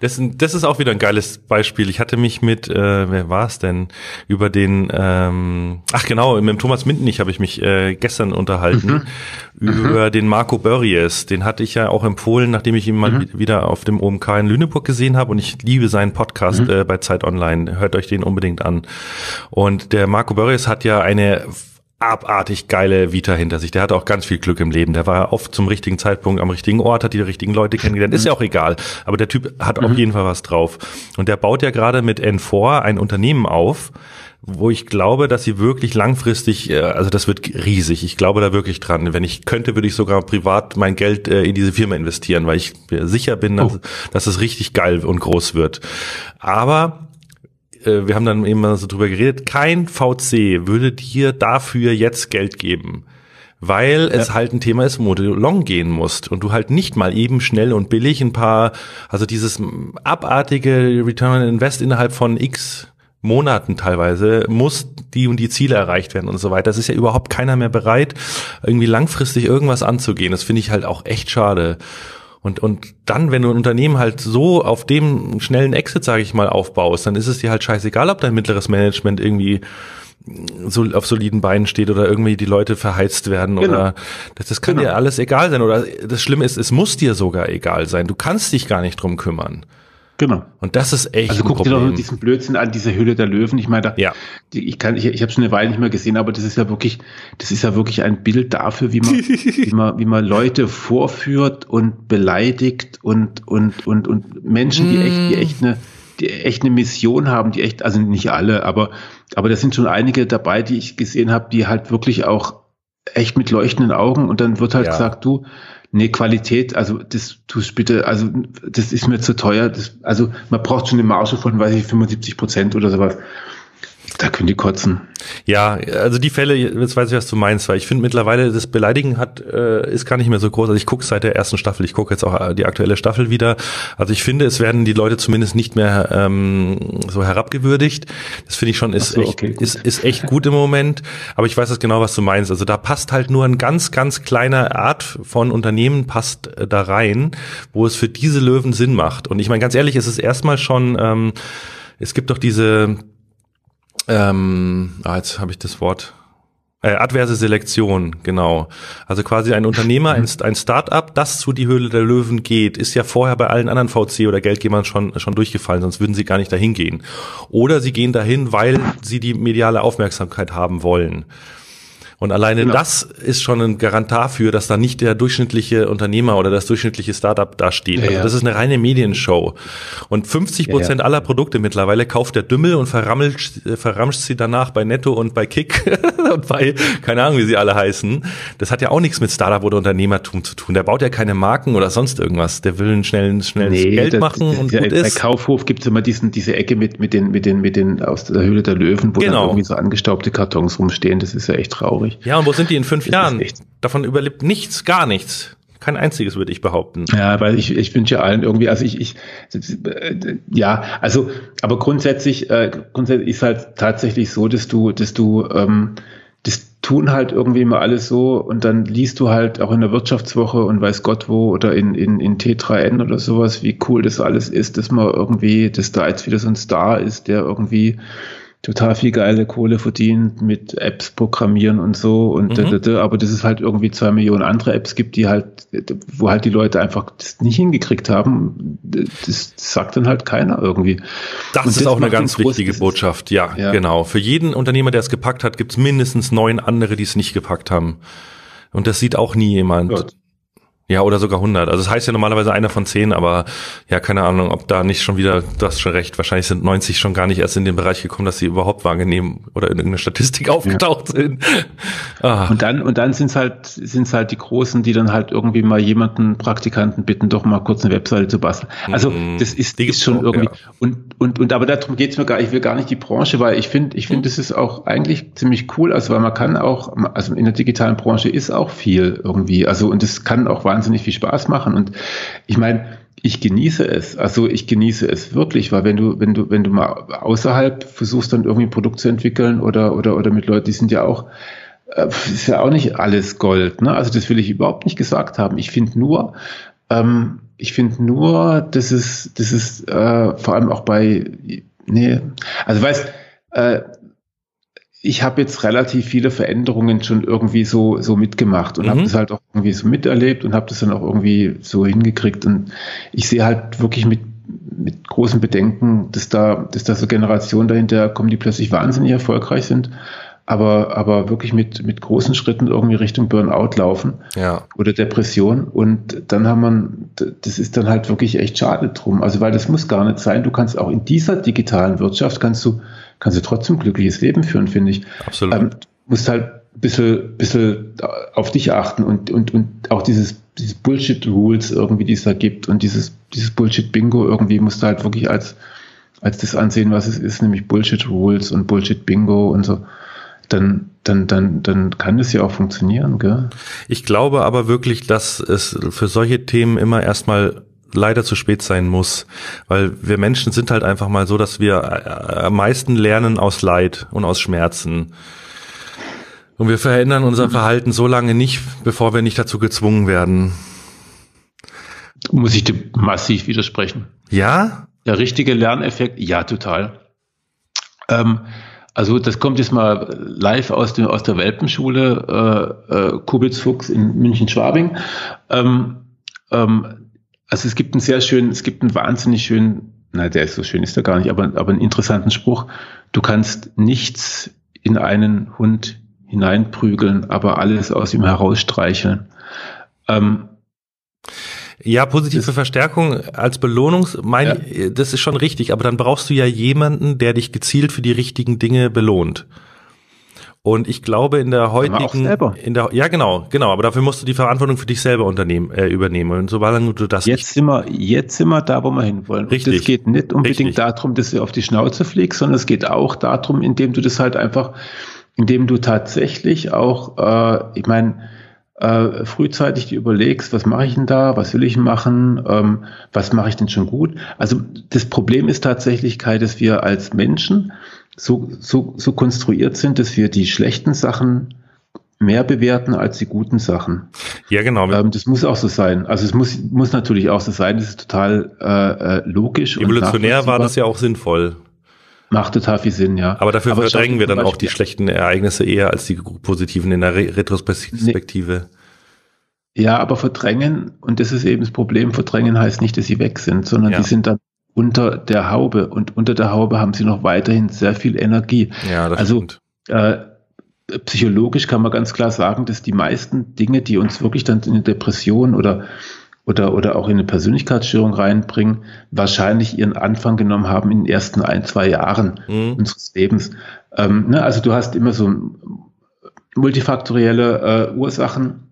Speaker 2: Das, das ist auch wieder ein geiles Beispiel. Ich hatte mich mit, äh, wer war es denn, über den, ähm, ach genau, mit dem Thomas Mindenich habe ich mich äh, gestern unterhalten, mhm. über mhm. den Marco Börries. Den hatte ich ja auch empfohlen, nachdem ich ihn mal mhm. wieder auf dem OMK in Lüneburg gesehen habe und ich liebe seinen Podcast mhm. äh, bei Zeit Online. Hört euch den unbedingt an. Und der Marco Börries hat ja eine abartig geile Vita hinter sich. Der hatte auch ganz viel Glück im Leben. Der war oft zum richtigen Zeitpunkt am richtigen Ort, hat die richtigen Leute kennengelernt. Ist ja auch egal. Aber der Typ hat auf mhm. jeden Fall was drauf. Und der baut ja gerade mit N4 ein Unternehmen auf, wo ich glaube, dass sie wirklich langfristig, äh, also das wird riesig. Ich glaube da wirklich dran. Wenn ich könnte, würde ich sogar privat mein Geld äh, in diese Firma investieren, weil ich sicher bin, dass, oh. dass es richtig geil und groß wird. Aber äh, wir haben dann eben mal so drüber geredet, kein VC würde dir dafür jetzt Geld geben. Weil es halt ein Thema ist, wo du long gehen musst und du halt nicht mal eben schnell und billig ein paar, also dieses abartige Return on Invest innerhalb von X Monaten teilweise muss die und die Ziele erreicht werden und so weiter. Das ist ja überhaupt keiner mehr bereit, irgendwie langfristig irgendwas anzugehen. Das finde ich halt auch echt schade. Und, und dann, wenn du ein Unternehmen halt so auf dem schnellen Exit, sage ich mal, aufbaust, dann ist es dir halt scheißegal, ob dein mittleres Management irgendwie so auf soliden Beinen steht oder irgendwie die Leute verheizt werden genau. oder das, das kann genau. dir alles egal sein oder das Schlimme ist, es muss dir sogar egal sein. Du kannst dich gar nicht drum kümmern.
Speaker 3: Genau.
Speaker 2: Und das ist echt
Speaker 3: Also guck dir doch diesen Blödsinn an, diese Hülle der Löwen. Ich meine, da, ja. die, ich kann, ich, ich habe schon eine Weile nicht mehr gesehen, aber das ist ja wirklich, das ist ja wirklich ein Bild dafür, wie man, wie man, wie man Leute vorführt und beleidigt und und und und Menschen, die echt, die echt eine, die echt eine Mission haben, die echt, also nicht alle, aber aber da sind schon einige dabei, die ich gesehen habe, die halt wirklich auch echt mit leuchtenden Augen und dann wird halt ja. gesagt, du, Nee, Qualität, also das tust bitte, also das ist mir zu teuer. Das, also man braucht schon eine Marge von, weiß ich, 75 Prozent oder sowas. Da können die kotzen.
Speaker 2: Ja, also die Fälle, jetzt weiß ich, was du meinst, weil ich finde mittlerweile, das Beleidigen hat, äh, ist gar nicht mehr so groß. Also ich gucke seit der ersten Staffel, ich gucke jetzt auch äh, die aktuelle Staffel wieder. Also ich finde, es werden die Leute zumindest nicht mehr ähm, so herabgewürdigt. Das finde ich schon, ist, so, okay, echt, ist, ist echt gut im Moment. Aber ich weiß das genau, was du meinst. Also da passt halt nur ein ganz, ganz kleiner Art von Unternehmen passt äh, da rein, wo es für diese Löwen Sinn macht. Und ich meine, ganz ehrlich, es ist erstmal schon, ähm, es gibt doch diese ähm, ah, jetzt habe ich das Wort. Äh, adverse Selektion, genau. Also quasi ein Unternehmer, ein, ein Start-up, das zu die Höhle der Löwen geht, ist ja vorher bei allen anderen VC oder Geldgebern schon, schon durchgefallen, sonst würden sie gar nicht dahin gehen. Oder sie gehen dahin, weil sie die mediale Aufmerksamkeit haben wollen. Und alleine genau. das ist schon ein Garant dafür, dass da nicht der durchschnittliche Unternehmer oder das durchschnittliche Startup da steht. Ja, also das ist eine reine Medienshow. Und 50 Prozent ja, aller Produkte mittlerweile kauft der Dümmel und verrammelt, äh, verramscht sie danach bei Netto und bei Kick und bei, keine Ahnung, wie sie alle heißen. Das hat ja auch nichts mit Startup oder Unternehmertum zu tun. Der baut ja keine Marken oder sonst irgendwas. Der will ein schnelles, schnelles nee, Geld das, machen das, und
Speaker 3: ja, gut ist. Bei Kaufhof gibt's immer diesen, diese Ecke mit, mit den, mit den, mit den, aus der Höhle der Löwen, wo genau. dann irgendwie so angestaubte Kartons rumstehen. Das ist ja echt traurig
Speaker 2: traurig. Ja, und wo sind die in fünf das Jahren? Davon überlebt nichts, gar nichts. Kein einziges, würde ich behaupten.
Speaker 3: Ja, weil ich, ich wünsche allen irgendwie, also ich, ich, ja, also, aber grundsätzlich, äh, grundsätzlich ist halt tatsächlich so, dass du, dass du, ähm, das tun halt irgendwie immer alles so und dann liest du halt auch in der Wirtschaftswoche und weiß Gott wo oder in, in, in T3N oder sowas, wie cool das alles ist, dass man irgendwie, dass da jetzt wieder so ein Star ist, der irgendwie total viel geile Kohle verdient mit Apps programmieren und so und mhm. da, aber dass es halt irgendwie zwei Millionen andere Apps gibt, die halt, wo halt die Leute einfach das nicht hingekriegt haben, das, sagt dann halt keiner irgendwie.
Speaker 2: Das und ist das auch eine ganz wichtige Botschaft, ja, ja, genau. Für jeden Unternehmer, der es gepackt hat, gibt es mindestens neun andere, die es nicht gepackt haben. Und das sieht auch nie jemand. Ja, ja, oder sogar 100. Also das heißt ja normalerweise einer von zehn, aber ja, keine Ahnung, ob da nicht schon wieder, du hast schon recht, wahrscheinlich sind 90 schon gar nicht erst in den Bereich gekommen, dass sie überhaupt wahrgenehm oder in irgendeiner Statistik aufgetaucht ja. sind.
Speaker 3: Ah. Und dann, und dann sind's halt, sind's halt die Großen, die dann halt irgendwie mal jemanden, Praktikanten bitten, doch mal kurz eine Webseite zu basteln. Also mhm. das ist, ist schon irgendwie, ja. und, und, und aber darum geht's mir gar, ich will gar nicht die Branche, weil ich finde, ich finde, das ist auch eigentlich ziemlich cool, also weil man kann auch, also in der digitalen Branche ist auch viel irgendwie, also und es kann auch wahnsinnig viel Spaß machen. Und ich meine, ich genieße es. Also ich genieße es wirklich, weil wenn du, wenn du, wenn du mal außerhalb versuchst, dann irgendwie ein Produkt zu entwickeln oder, oder, oder mit Leuten, die sind ja auch, äh, ist ja auch nicht alles Gold. Ne? Also das will ich überhaupt nicht gesagt haben. Ich finde nur, ähm, ich finde nur, dass es, das ist äh, vor allem auch bei, nee, also weißt, äh, ich habe jetzt relativ viele Veränderungen schon irgendwie so, so mitgemacht und mhm. habe das halt auch irgendwie so miterlebt und habe das dann auch irgendwie so hingekriegt. Und ich sehe halt wirklich mit, mit großen Bedenken, dass da, dass da so Generationen dahinter kommen, die plötzlich wahnsinnig erfolgreich sind, aber, aber wirklich mit, mit großen Schritten irgendwie Richtung Burnout laufen
Speaker 2: ja.
Speaker 3: oder Depression. Und dann haben man, das ist dann halt wirklich echt schade drum. Also, weil das muss gar nicht sein. Du kannst auch in dieser digitalen Wirtschaft kannst du kannst du trotzdem glückliches Leben führen, finde ich.
Speaker 2: Absolut. Ähm,
Speaker 3: musst halt ein bisschen, bisschen auf dich achten und, und, und auch dieses, dieses Bullshit-Rules irgendwie, die es da gibt und dieses, dieses Bullshit-Bingo irgendwie musst du halt wirklich als, als das ansehen, was es ist, nämlich Bullshit-Rules und Bullshit-Bingo und so. Dann, dann, dann, dann kann das ja auch funktionieren, gell?
Speaker 2: Ich glaube aber wirklich, dass es für solche Themen immer erstmal leider zu spät sein muss, weil wir Menschen sind halt einfach mal so, dass wir äh, am meisten lernen aus Leid und aus Schmerzen. Und wir verändern unser Verhalten so lange nicht, bevor wir nicht dazu gezwungen werden.
Speaker 3: Muss ich dir massiv widersprechen.
Speaker 2: Ja?
Speaker 3: Der richtige Lerneffekt, ja, total. Ähm, also das kommt jetzt mal live aus, dem, aus der Welpenschule äh, äh, Kubitz-Fuchs in München-Schwabing. Ähm, ähm, also es gibt einen sehr schönen, es gibt einen wahnsinnig schönen, na, der ist so schön, ist er gar nicht, aber, aber einen interessanten Spruch. Du kannst nichts in einen Hund hineinprügeln, aber alles aus ihm herausstreicheln. Ähm,
Speaker 2: ja, positive Verstärkung als Belohnung, mein, ja. das ist schon richtig, aber dann brauchst du ja jemanden, der dich gezielt für die richtigen Dinge belohnt. Und ich glaube, in der heutigen, in der, ja genau, genau, aber dafür musst du die Verantwortung für dich selber unternehmen, äh, übernehmen. Und solange du das
Speaker 3: jetzt sind wir, jetzt sind wir da, wo wir hinwollen.
Speaker 2: Richtig.
Speaker 3: Es geht nicht unbedingt Richtig. darum, dass du auf die Schnauze fliegst, sondern es geht auch darum, indem du das halt einfach, indem du tatsächlich auch, äh, ich meine, äh, frühzeitig dir überlegst, was mache ich denn da, was will ich machen, ähm, was mache ich denn schon gut. Also das Problem ist tatsächlich, Kai, dass wir als Menschen so, so, so konstruiert sind, dass wir die schlechten Sachen mehr bewerten als die guten Sachen.
Speaker 2: Ja, genau.
Speaker 3: Ähm, das muss auch so sein. Also es muss, muss natürlich auch so sein. Das ist total äh, äh logisch.
Speaker 2: Evolutionär war das ja auch sinnvoll.
Speaker 3: Macht total viel Sinn, ja.
Speaker 2: Aber dafür Aber verdrängen wir dann auch die schlechten Ereignisse eher als die positiven in der Re Retrospektive.
Speaker 3: Nee. Ja, aber verdrängen, und das ist eben das Problem, verdrängen heißt nicht, dass sie weg sind, sondern ja. die sind dann unter der Haube und unter der Haube haben sie noch weiterhin sehr viel Energie.
Speaker 2: Ja, das
Speaker 3: also, stimmt. Äh, psychologisch kann man ganz klar sagen, dass die meisten Dinge, die uns wirklich dann in eine Depression oder oder, oder auch in eine Persönlichkeitsstörung reinbringen, wahrscheinlich ihren Anfang genommen haben in den ersten ein, zwei Jahren mhm. unseres Lebens. Ähm, ne, also du hast immer so multifaktorielle äh, Ursachen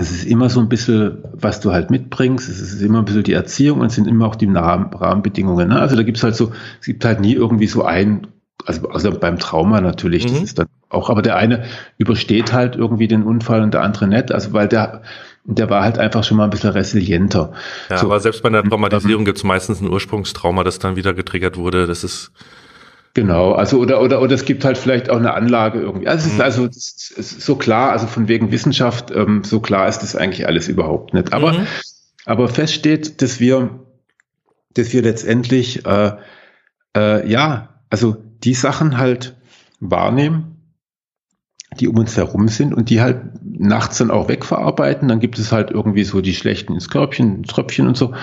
Speaker 3: es ist immer so ein bisschen, was du halt mitbringst, es ist immer ein bisschen die Erziehung und es sind immer auch die Rahmenbedingungen. Ne? Also da gibt es halt so, es gibt halt nie irgendwie so ein, also, also beim Trauma natürlich, mhm. das ist dann auch, aber der eine übersteht halt irgendwie den Unfall und der andere nicht, also weil der, der war halt einfach schon mal ein bisschen resilienter.
Speaker 2: Ja, so. aber selbst bei der Traumatisierung gibt es meistens ein Ursprungstrauma, das dann wieder getriggert wurde. Das ist
Speaker 3: Genau, also oder oder oder es gibt halt vielleicht auch eine Anlage irgendwie. Also es ist mhm. also es ist so klar, also von wegen Wissenschaft, ähm, so klar ist das eigentlich alles überhaupt nicht. Aber mhm. aber fest steht, dass wir dass wir letztendlich äh, äh, ja, also die Sachen halt wahrnehmen, die um uns herum sind und die halt nachts dann auch wegverarbeiten. Dann gibt es halt irgendwie so die schlechten ins Körbchen, Tröpfchen und so.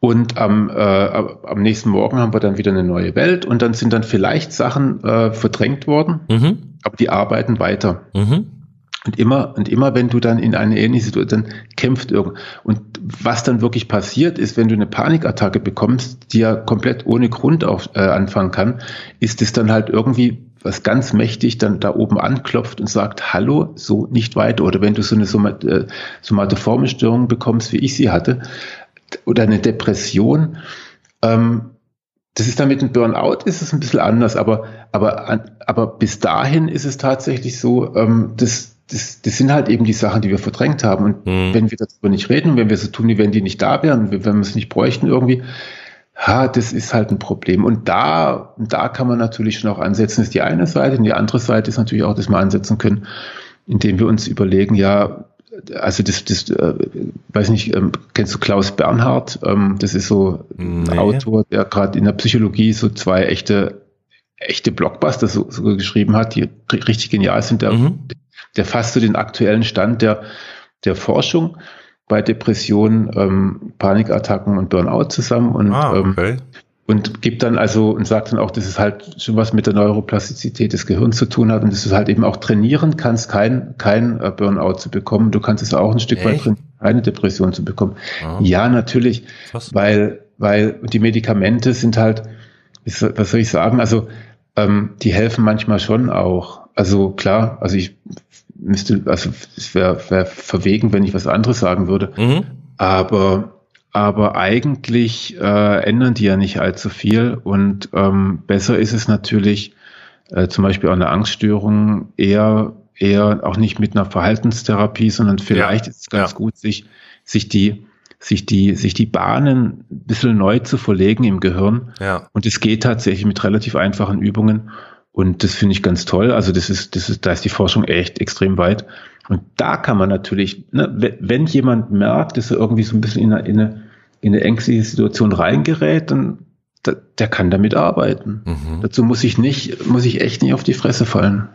Speaker 3: Und am, äh, am nächsten Morgen haben wir dann wieder eine neue Welt und dann sind dann vielleicht Sachen äh, verdrängt worden, mhm. aber die arbeiten weiter. Mhm. Und immer, und immer, wenn du dann in eine ähnliche Situation, dann kämpft irgend. Und was dann wirklich passiert ist, wenn du eine Panikattacke bekommst, die ja komplett ohne Grund auf, äh, anfangen kann, ist es dann halt irgendwie was ganz mächtig dann da oben anklopft und sagt, hallo, so nicht weiter. Oder wenn du so eine äh, somatoforme Störung bekommst, wie ich sie hatte, oder eine Depression. Ähm, das ist dann mit einem Burnout ist es ein bisschen anders, aber, aber, aber bis dahin ist es tatsächlich so, ähm, das, das, das sind halt eben die Sachen, die wir verdrängt haben. Und mhm. wenn wir darüber nicht reden, wenn wir so tun, wie wenn die nicht da wären, wenn wir es nicht bräuchten irgendwie, ha, das ist halt ein Problem. Und da, da kann man natürlich schon auch ansetzen, das ist die eine Seite. Und die andere Seite ist natürlich auch, dass wir ansetzen können, indem wir uns überlegen, ja, also das, das äh, weiß nicht, ähm, kennst du Klaus Bernhard? Ähm, das ist so ein
Speaker 2: Nee.
Speaker 3: Autor, der gerade in der Psychologie so zwei echte, echte Blockbuster so, so geschrieben hat, die ri- richtig genial sind. Der,
Speaker 2: Mhm.
Speaker 3: Der fasst so den aktuellen Stand der, der Forschung bei Depressionen, ähm, Panikattacken und Burnout zusammen und
Speaker 2: Ah,
Speaker 3: ähm,
Speaker 2: okay.
Speaker 3: und gibt dann also und sagt dann auch, dass es halt schon was mit der Neuroplastizität des Gehirns zu tun hat und dass du halt eben auch trainieren kannst, kein, kein äh, Burnout zu bekommen. Du kannst es auch ein Stück weit
Speaker 2: Echt?
Speaker 3: trainieren, eine Depression zu bekommen.
Speaker 2: Ah,
Speaker 3: Ja, natürlich,
Speaker 2: krass.
Speaker 3: weil, weil die Medikamente sind halt, was soll ich sagen, also ähm, die helfen manchmal schon auch. Also klar, also ich müsste, also es wäre wär verwegen, wenn ich was anderes sagen würde.
Speaker 2: Mhm.
Speaker 3: Aber, aber eigentlich äh, ändern die ja nicht allzu viel und ähm, besser ist es natürlich, äh, zum Beispiel auch eine Angststörung, eher, eher auch nicht mit einer Verhaltenstherapie, sondern vielleicht
Speaker 2: Ja,
Speaker 3: ist es ganz
Speaker 2: ja.
Speaker 3: gut, sich, sich die, sich die, sich die Bahnen ein bisschen neu zu verlegen im Gehirn.
Speaker 2: Ja.
Speaker 3: Und es geht tatsächlich mit relativ einfachen Übungen. Und das finde ich ganz toll. Also das ist, das ist, da ist die Forschung echt extrem weit. Und da kann man natürlich, ne, wenn, jemand merkt, dass er irgendwie so ein bisschen in eine, in eine, in eine ängstliche Situation reingerät, dann da, der kann damit arbeiten.
Speaker 2: Mhm.
Speaker 3: Dazu muss ich nicht, muss ich echt nicht auf die Fresse fallen.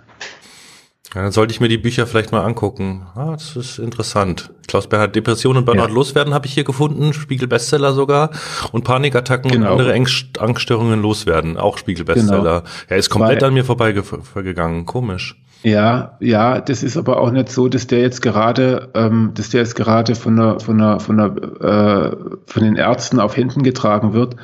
Speaker 2: Ja, dann sollte ich mir die Bücher vielleicht mal angucken. Ah, das ist interessant. Klaus Bernhard, Depression und Burnout
Speaker 3: Ja.
Speaker 2: loswerden habe ich hier gefunden, Spiegel Bestseller sogar. Und Panikattacken und
Speaker 3: Genau.
Speaker 2: andere Angst Angststörungen loswerden, auch Spiegel Bestseller. Er ist komplett
Speaker 3: Weil-
Speaker 2: an mir vorbeigegangen. Komisch.
Speaker 3: Ja, ja, das ist aber auch nicht so, dass der jetzt gerade, ähm, dass der jetzt gerade von der, von der, von der, äh, von den Ärzten auf Händen getragen wird,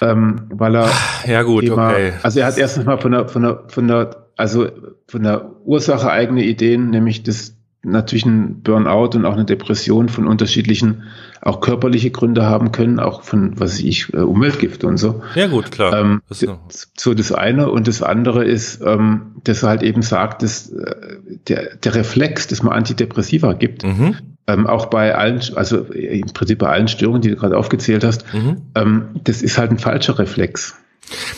Speaker 3: ähm, weil er
Speaker 2: Ja gut,
Speaker 3: Thema,
Speaker 2: okay.
Speaker 3: also er hat erstens mal von der, von der, von der, also von der Ursache eigene Ideen, nämlich das natürlich ein Burnout und auch eine Depression von unterschiedlichen, auch körperliche Gründe haben können, auch von, was ich, äh, Umweltgifte und so.
Speaker 2: Ja gut, klar.
Speaker 3: Ähm,
Speaker 2: Das
Speaker 3: so das eine und das andere ist, ähm, dass er halt eben sagt, dass äh, der, der Reflex, dass man Antidepressiva gibt,
Speaker 2: mhm.
Speaker 3: ähm, auch bei allen, also im Prinzip bei allen Störungen, die du gerade aufgezählt hast,
Speaker 2: Mhm.
Speaker 3: ähm, das ist halt ein falscher Reflex.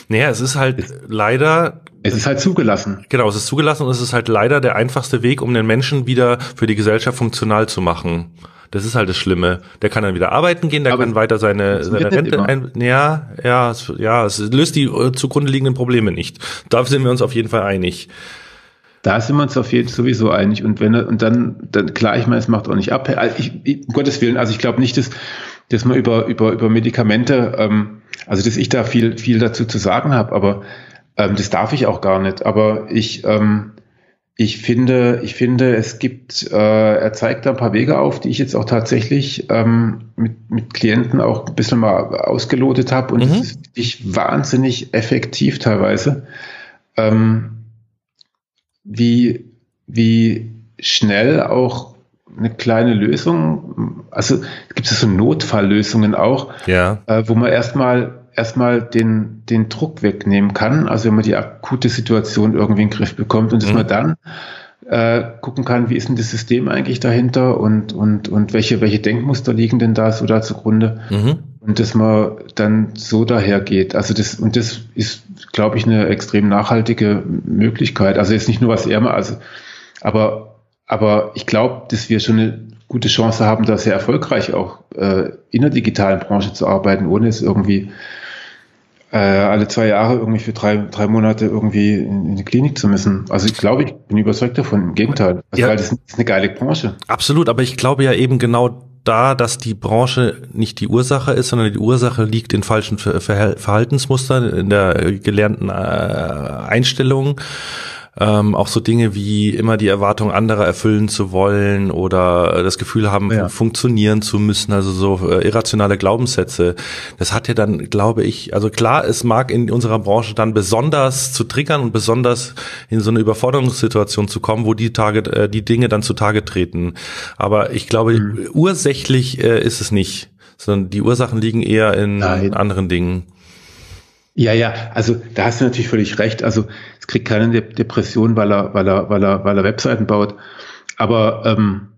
Speaker 2: Naja, es ist halt leider
Speaker 3: Es ist halt zugelassen.
Speaker 2: Genau, es ist zugelassen und es ist halt leider der einfachste Weg, um den Menschen wieder für die Gesellschaft funktional zu machen. Das ist halt das Schlimme. Der kann dann wieder arbeiten gehen, der
Speaker 3: Aber
Speaker 2: kann weiter seine, seine Rente ein. Ja, ja, es, ja, es löst die äh, zugrunde liegenden Probleme nicht. Da sind wir uns auf jeden Fall einig.
Speaker 3: Da sind wir uns auf jeden Fall sowieso einig. Und wenn er, und dann, dann klar, ich meine, es macht auch nicht ab. Also ich, um Gottes Willen, also ich glaube nicht, dass, dass man über, über, über Medikamente, ähm, also dass ich da viel, viel dazu zu sagen habe, aber ähm, das darf ich auch gar nicht. Aber ich, ähm, ich finde, ich finde, es gibt, äh, er zeigt da ein paar Wege auf, die ich jetzt auch tatsächlich ähm, mit, mit Klienten auch ein bisschen mal ausgelotet habe. Und
Speaker 2: Mhm.
Speaker 3: das ist wirklich wahnsinnig effektiv teilweise. Ähm, wie, wie schnell auch eine kleine Lösung, also gibt es so Notfalllösungen auch,
Speaker 2: Ja.
Speaker 3: äh, wo man erstmal erstmal den, den Druck wegnehmen kann, also wenn man die akute Situation irgendwie in den Griff bekommt und dass
Speaker 2: Mhm.
Speaker 3: man dann äh, gucken kann, wie ist denn das System eigentlich dahinter und, und, und welche, welche Denkmuster liegen denn da so da zugrunde
Speaker 2: Mhm.
Speaker 3: und dass man dann so dahergeht. Also das, und das ist, glaube ich, eine extrem nachhaltige Möglichkeit. Also jetzt nicht nur was er mal, also, aber, aber ich glaube, dass wir schon eine gute Chance haben, da sehr erfolgreich auch äh, in der digitalen Branche zu arbeiten, ohne es irgendwie äh, alle zwei Jahre irgendwie für drei, drei Monate irgendwie in, in die Klinik zu müssen. Also ich glaube, ich bin überzeugt davon, im Gegenteil. Also,
Speaker 2: Ja.
Speaker 3: Weil das ist eine geile Branche.
Speaker 2: Absolut, aber ich glaube ja eben genau da, dass die Branche nicht die Ursache ist, sondern die Ursache liegt in falschen Ver Verhal- Verhaltensmustern, in der gelernten äh, Einstellung. Ähm, auch so Dinge wie immer die Erwartung anderer erfüllen zu wollen oder das Gefühl haben,
Speaker 3: Ja.
Speaker 2: funktionieren zu müssen, also so äh, irrationale Glaubenssätze. Das hat ja dann, glaube ich, also klar, es mag in unserer Branche dann besonders zu triggern und besonders in so eine Überforderungssituation zu kommen, wo die Tage, äh, die Dinge dann zutage treten. Aber ich glaube,
Speaker 3: Mhm.
Speaker 2: ursächlich äh, ist es nicht, sondern die Ursachen liegen eher in
Speaker 3: Nein.
Speaker 2: anderen Dingen.
Speaker 3: Ja, ja, also da hast du natürlich völlig recht. Also es kriegt keinen De Depression, weil er, weil er, weil er, weil er Webseiten baut. Aber ähm,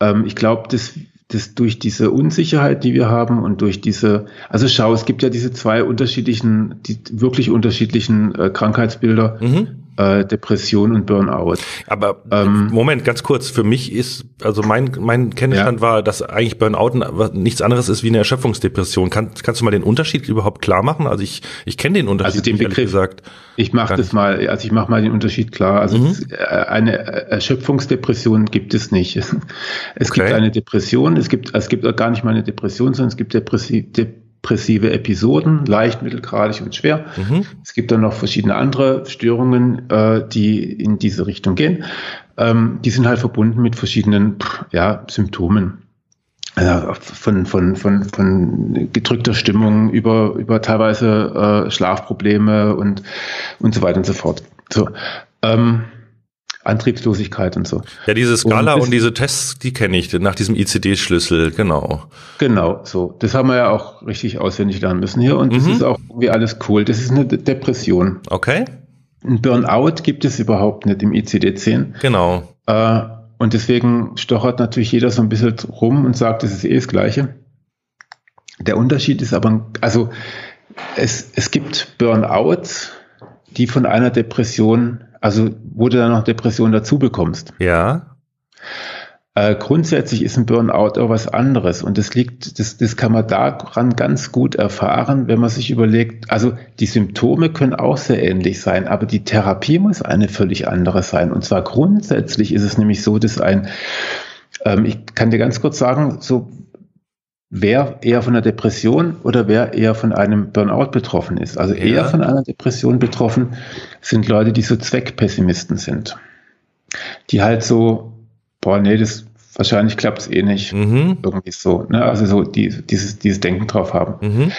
Speaker 3: ähm, ich glaube, dass, dass durch diese Unsicherheit, die wir haben und durch diese, also schau, es gibt ja diese zwei unterschiedlichen, die wirklich unterschiedlichen äh, Krankheitsbilder.
Speaker 2: Mhm.
Speaker 3: Äh, Depression und Burnout.
Speaker 2: Aber ähm, Moment, ganz kurz. Für mich ist, also mein, mein Kenntnisstand ja. war, dass eigentlich Burnout nichts anderes ist wie eine Erschöpfungsdepression. Kann, kannst du mal den Unterschied überhaupt klar machen? Also ich, ich kenne den Unterschied
Speaker 3: also den Begriff, gesagt. Ich mache das mal, also ich mache mal den Unterschied klar. Also mhm. Äh, eine Erschöpfungsdepression gibt es nicht. Es okay. gibt eine Depression, es gibt, es gibt auch gar nicht mal eine Depression, sondern es gibt Depressi depressive Episoden, leicht, mittelgradig und schwer. Mhm. Es gibt dann noch verschiedene andere Störungen, äh, die in diese Richtung gehen. Ähm, die sind halt verbunden mit verschiedenen ja, Symptomen. Also von, von, von, von gedrückter Stimmung über, über teilweise äh, Schlafprobleme und, und so weiter und so fort. So. Ähm, Antriebslosigkeit und so.
Speaker 2: Ja, diese Skala und, das, und diese Tests, die kenne ich, nach diesem ICD-Schlüssel, genau.
Speaker 3: Genau, so. Das haben wir ja auch richtig auswendig lernen müssen hier und mhm. das ist auch irgendwie alles cool. Das ist eine Depression.
Speaker 2: Okay.
Speaker 3: Ein Burnout gibt es überhaupt nicht im ICD-10.
Speaker 2: Genau.
Speaker 3: Äh, und deswegen stochert natürlich jeder so ein bisschen rum und sagt, das ist eh das Gleiche. Der Unterschied ist aber, also es, es gibt Burnouts, die von einer Depression also, wo du dann noch Depression dazu bekommst.
Speaker 2: Ja.
Speaker 3: Äh, grundsätzlich ist ein Burnout auch was anderes und das liegt, das, das kann man daran ganz gut erfahren, wenn man sich überlegt, also die Symptome können auch sehr ähnlich sein, aber die Therapie muss eine völlig andere sein. Und zwar grundsätzlich ist es nämlich so, dass ein, ähm, ich kann dir ganz kurz sagen, so wer eher von einer Depression oder wer eher von einem Burnout betroffen ist. Also eher von einer Depression betroffen sind Leute, die so Zweckpessimisten sind. Die halt so, boah, nee, das wahrscheinlich klappt es eh nicht. Mhm. Irgendwie so. Ne? Also so die, dieses, dieses Denken drauf haben. Mhm.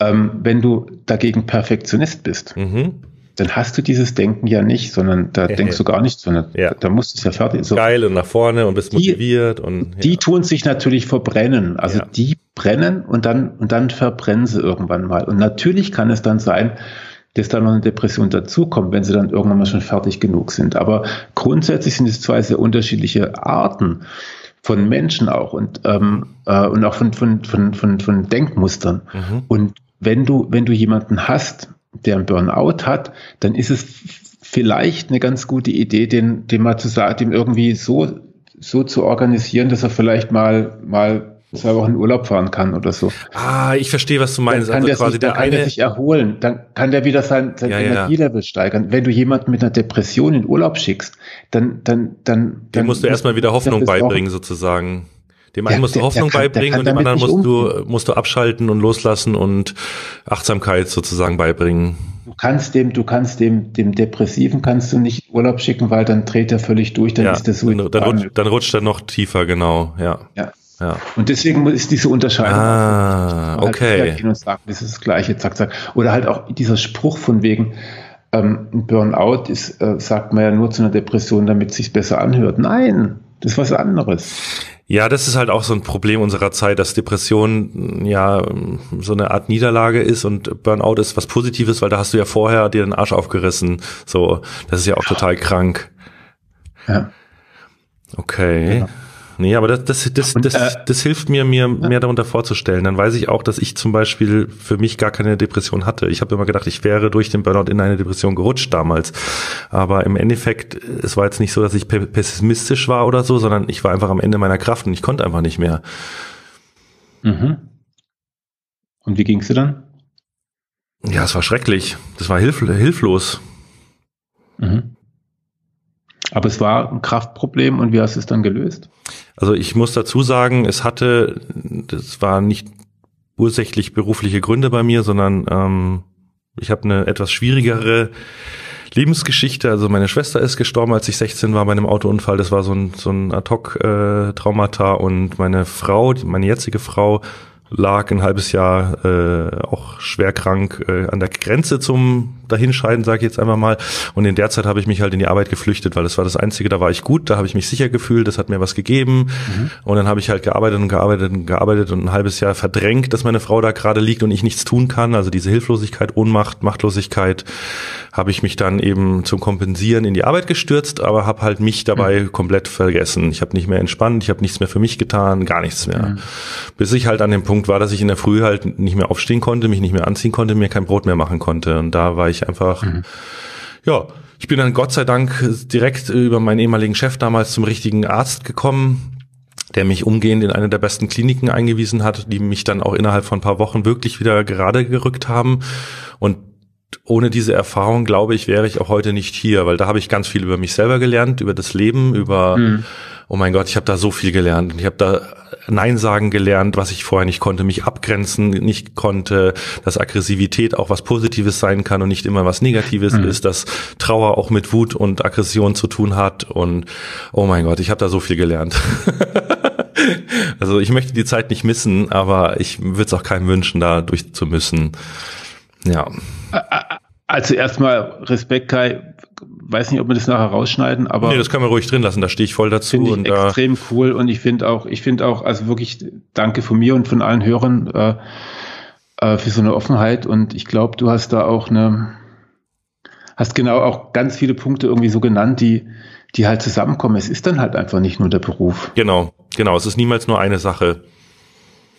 Speaker 3: Ähm, wenn du dagegen Perfektionist bist, mhm dann hast du dieses Denken ja nicht, sondern da ja, denkst du gar nicht, sondern ja. da musst du es ja fertig.
Speaker 2: So. Geil und nach vorne und bist die, motiviert und.
Speaker 3: Ja. Die tun sich natürlich verbrennen. Also die brennen und dann, und dann verbrennen sie irgendwann mal. Und natürlich kann es dann sein, dass da noch eine Depression dazukommt, wenn sie dann irgendwann mal schon fertig genug sind. Aber grundsätzlich sind es zwei sehr unterschiedliche Arten von Menschen auch und, ähm, äh, und auch von, von, von, von, von Denkmustern. Mhm. Und wenn du, wenn du jemanden hast, der einen Burnout hat, dann ist es vielleicht eine ganz gute Idee, den, den mal zu sagen, dem irgendwie so, so zu organisieren, dass er vielleicht mal, mal zwei Wochen in Urlaub fahren kann oder so.
Speaker 2: Ah, ich verstehe, was du meinst.
Speaker 3: Dann kann, also der, quasi sich, der kann eine... der sich erholen, dann kann der wieder sein, sein ja, Energielevel ja. steigern. Wenn du jemanden mit einer Depression in Urlaub schickst, dann, dann, dann. Dem
Speaker 2: dann musst du erstmal wieder Hoffnung beibringen, sozusagen. Dem einen musst du Hoffnung kann, beibringen und dem anderen musst du, musst du abschalten und loslassen und Achtsamkeit sozusagen beibringen.
Speaker 3: Du kannst dem, du kannst dem, dem Depressiven kannst du nicht Urlaub schicken, weil dann dreht er völlig durch, dann
Speaker 2: ja,
Speaker 3: ist das
Speaker 2: so. Dann, dann, rutscht, dann rutscht er noch tiefer, genau, ja.
Speaker 3: Ja. Ja. Und deswegen ist diese Unterscheidung.
Speaker 2: Ah, halt okay.
Speaker 3: und sagen, das ist das Gleiche, zack, zack. Oder halt auch dieser Spruch von wegen, ähm, Burnout ist, äh, sagt man ja nur zu einer Depression, damit es sich besser anhört. Nein, das ist was anderes.
Speaker 2: Ja, das ist halt auch so ein Problem unserer Zeit, dass Depression ja so eine Art Niederlage ist und Burnout ist was Positives, weil da hast du ja vorher dir den Arsch aufgerissen. So, das ist ja auch total krank.
Speaker 3: Ja.
Speaker 2: Okay. Genau. Nee, aber das, das, das, das, äh, das hilft mir, mir mehr darunter vorzustellen. Dann weiß ich auch, dass ich zum Beispiel für mich gar keine Depression hatte. Ich habe immer gedacht, ich wäre durch den Burnout in eine Depression gerutscht damals. Aber im Endeffekt, es war jetzt nicht so, dass ich pessimistisch war oder so, sondern ich war einfach am Ende meiner Kraft und ich konnte einfach nicht mehr.
Speaker 3: Mhm. Und wie ging's dir dann?
Speaker 2: Ja, es war schrecklich. Das war hilf hilflos.
Speaker 3: Mhm. Aber es war ein Kraftproblem und wie hast du es dann gelöst?
Speaker 2: Also ich muss dazu sagen, es hatte, das war nicht ursächlich berufliche Gründe bei mir, sondern ähm, ich habe eine etwas schwierigere Lebensgeschichte. Also meine Schwester ist gestorben, als ich 16 war bei einem Autounfall. Das war so ein, so ein Ad-Hoc-Traumata. Äh, und meine Frau, meine jetzige Frau, lag ein halbes Jahr äh, auch schwer krank äh, an der Grenze zum Dahinscheiden, sage ich jetzt einfach mal. Und in der Zeit habe ich mich halt in die Arbeit geflüchtet, weil das war das Einzige, da war ich gut, da habe ich mich sicher gefühlt, das hat mir was gegeben. Mhm. Und dann habe ich halt gearbeitet und gearbeitet und gearbeitet und ein halbes Jahr verdrängt, dass meine Frau da gerade liegt und ich nichts tun kann. Also diese Hilflosigkeit, Ohnmacht, Machtlosigkeit habe ich mich dann eben zum Kompensieren in die Arbeit gestürzt, aber habe halt mich dabei mhm. komplett vergessen. Ich habe nicht mehr entspannt, ich habe nichts mehr für mich getan, gar nichts mehr. Mhm. Bis ich halt an dem Punkt war, dass ich in der Früh halt nicht mehr aufstehen konnte, mich nicht mehr anziehen konnte, mir kein Brot mehr machen konnte. Und da war ich einfach, mhm. ja, Ich bin dann Gott sei Dank direkt über meinen ehemaligen Chef damals zum richtigen Arzt gekommen, der mich umgehend in eine der besten Kliniken eingewiesen hat, die mich dann auch innerhalb von ein paar Wochen wirklich wieder gerade gerückt haben. Und ohne diese Erfahrung, glaube ich, wäre ich auch heute nicht hier, weil da habe ich ganz viel über mich selber gelernt, über das Leben, über, mhm. Oh mein Gott, ich habe da so viel gelernt. Ich habe da Nein sagen gelernt, was ich vorher nicht konnte, mich abgrenzen nicht konnte, dass Aggressivität auch was Positives sein kann und nicht immer was Negatives mhm. ist, dass Trauer auch mit Wut und Aggression zu tun hat und oh mein Gott, ich habe da so viel gelernt. also ich möchte die Zeit nicht missen, aber ich würde es auch keinem wünschen, da durch zu müssen. Ja.
Speaker 3: Also erstmal Respekt, Kai. Weiß nicht, ob wir das nachher rausschneiden, aber.
Speaker 2: Nee, das können wir ruhig drin lassen, da stehe ich voll dazu.
Speaker 3: Finde ich und, extrem cool und ich finde auch, ich finde auch, also wirklich danke von mir und von allen Hörern äh, äh, für so eine Offenheit und ich glaube, du hast da auch eine, hast genau auch ganz viele Punkte irgendwie so genannt, die, die halt zusammenkommen. Es ist dann halt einfach nicht nur der Beruf.
Speaker 2: Genau, genau. Es ist niemals nur eine Sache.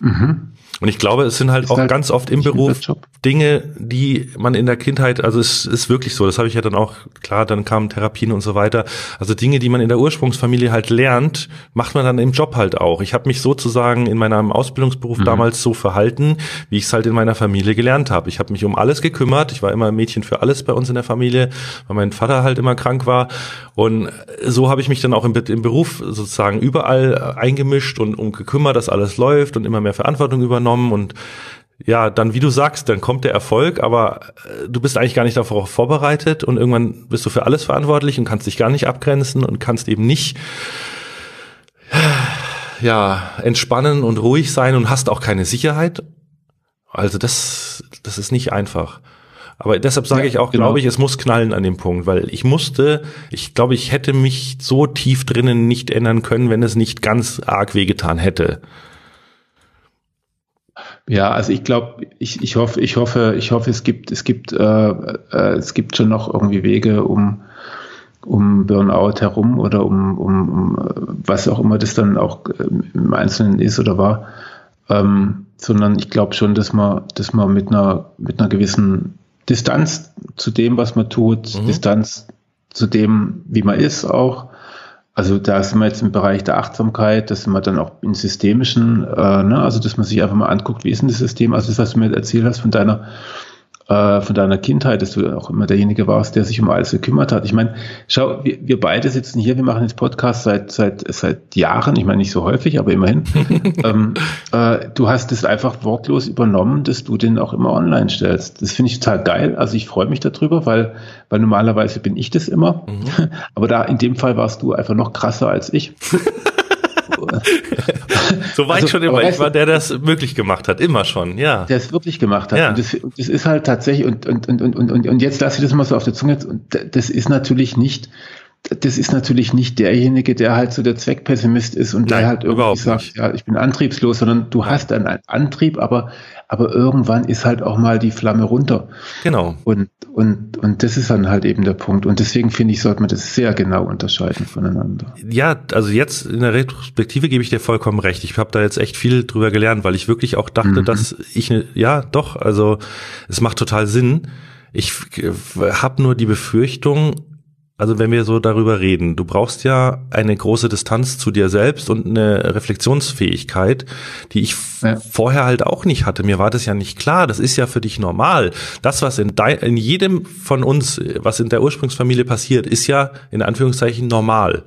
Speaker 2: Mhm. Und ich glaube, es sind halt ist auch halt ganz oft im Beruf Dinge, die man in der Kindheit, also es ist wirklich so, das habe ich ja dann auch, klar, dann kamen Therapien und so weiter. Also Dinge, die man in der Ursprungsfamilie halt lernt, macht man dann im Job halt auch. Ich habe mich sozusagen in meinem Ausbildungsberuf mhm. damals so verhalten, wie ich es halt in meiner Familie gelernt habe. Ich habe mich um alles gekümmert. Ich war immer ein Mädchen für alles bei uns in der Familie, weil mein Vater halt immer krank war. Und so habe ich mich dann auch im, im Beruf sozusagen überall eingemischt und um gekümmert, dass alles läuft und immer mehr Verantwortung übernommen übernommen und ja, dann wie du sagst, dann kommt der Erfolg, aber äh, du bist eigentlich gar nicht darauf vorbereitet und irgendwann bist du für alles verantwortlich und kannst dich gar nicht abgrenzen und kannst eben nicht ja, entspannen und ruhig sein und hast auch keine Sicherheit. Also das das ist nicht einfach. Aber deshalb sage ja, ich auch, genau. glaube ich, es muss knallen an dem Punkt, weil ich musste, ich glaube, ich hätte mich so tief drinnen nicht ändern können, wenn es nicht ganz arg wehgetan hätte.
Speaker 3: Ja, also ich glaube, ich, ich hoffe, ich hoffe, ich hoffe, es gibt, es gibt, äh, äh, es gibt schon noch irgendwie Wege, um um Burnout herum oder um, um, um was auch immer das dann auch äh, im Einzelnen ist oder war, ähm, sondern ich glaube schon, dass man, dass man mit einer mit einer gewissen Distanz zu dem, was man tut, mhm. Distanz zu dem, wie man ist, auch also da sind wir jetzt im Bereich der Achtsamkeit, da sind wir dann auch im Systemischen, äh, ne? also dass man sich einfach mal anguckt, wie ist denn das System, also das, was du mir erzählt hast von deiner äh, von deiner Kindheit, dass du auch immer derjenige warst, der sich um alles gekümmert hat. Ich meine, schau, wir, wir beide sitzen hier, wir machen jetzt Podcast seit seit seit Jahren, ich meine nicht so häufig, aber immerhin. ähm, äh, du hast es einfach wortlos übernommen, dass du den auch immer online stellst. Das finde ich total geil. Also ich freue mich darüber, weil weil normalerweise bin ich das immer, mhm. aber da in dem Fall warst du einfach noch krasser als ich.
Speaker 2: so war also, ich schon immer. Ich war der, der das möglich gemacht hat. Immer schon, ja.
Speaker 3: Der es wirklich gemacht hat. Ja. Und das, das, ist halt tatsächlich, und, und, und, und, und, und jetzt lasse ich das mal so auf der Zunge. Und das ist natürlich nicht, das ist natürlich nicht derjenige, der halt so der Zweckpessimist ist und Nein, der halt irgendwie sagt, nicht. ja, ich bin antriebslos, sondern du hast einen Antrieb, aber aber irgendwann ist halt auch mal die Flamme runter.
Speaker 2: Genau.
Speaker 3: Und, und, und das ist dann halt eben der Punkt. Und deswegen finde ich, sollte man das sehr genau unterscheiden voneinander.
Speaker 2: Ja, also jetzt in der Retrospektive gebe ich dir vollkommen recht. Ich habe da jetzt echt viel drüber gelernt, weil ich wirklich auch dachte, mhm. dass ich, ne, ja, doch, also es macht total Sinn. Ich habe nur die Befürchtung, also wenn wir so darüber reden, du brauchst ja eine große Distanz zu dir selbst und eine Reflexionsfähigkeit, die ich ja. vorher halt auch nicht hatte. Mir war das ja nicht klar. Das ist ja für dich normal. Das, was in, dein, in jedem von uns, was in der Ursprungsfamilie passiert, ist ja in Anführungszeichen normal.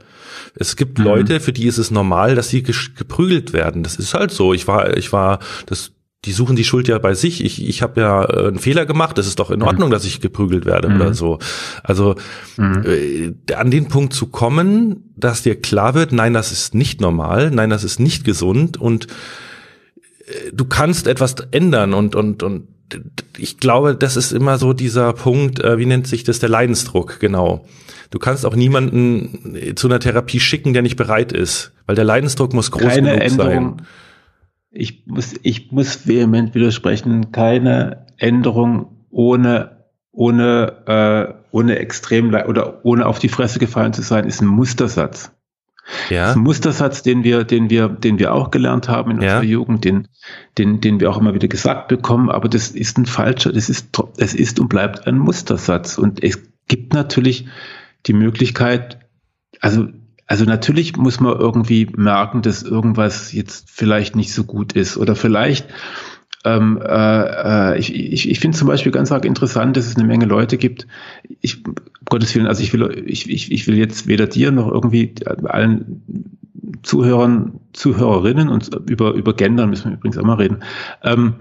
Speaker 2: Es gibt mhm. Leute, für die ist es normal, dass sie geprügelt werden. Das ist halt so. Ich war, ich war, das die suchen die Schuld ja bei sich. Ich, ich habe ja äh, einen Fehler gemacht. Es ist doch in mhm. Ordnung, mhm. dass ich geprügelt werde mhm. oder so. Also mhm. äh, an den Punkt zu kommen, dass dir klar wird, nein, das ist nicht normal, nein, das ist nicht gesund und äh, du kannst etwas ändern und und und ich glaube, das ist immer so dieser Punkt, äh, wie nennt sich das, der Leidensdruck, genau. Du kannst auch niemanden zu einer Therapie schicken, der nicht bereit ist, weil der Leidensdruck muss groß
Speaker 3: Keine genug Änderung. sein ich muss, ich muss vehement widersprechen, keine Änderung ohne, ohne, äh, ohne extrem oder ohne auf die Fresse gefallen zu sein, ist ein Mustersatz. Ja. Das ist ein Mustersatz, den wir, den wir, den wir auch gelernt haben in unserer ja. Jugend, den, den, den wir auch immer wieder gesagt bekommen, aber das ist ein falscher, das ist, es ist und bleibt ein Mustersatz und es gibt natürlich die Möglichkeit, also also natürlich muss man irgendwie merken, dass irgendwas jetzt vielleicht nicht so gut ist oder vielleicht ähm, äh, äh ich, ich, ich finde zum Beispiel ganz arg interessant, dass es eine Menge Leute gibt. Ich, um Gottes Willen, also ich will, ich, ich, ich will jetzt weder dir noch irgendwie allen Zuhörern, Zuhörerinnen und über, über Gendern müssen wir übrigens auch mal reden, ähm,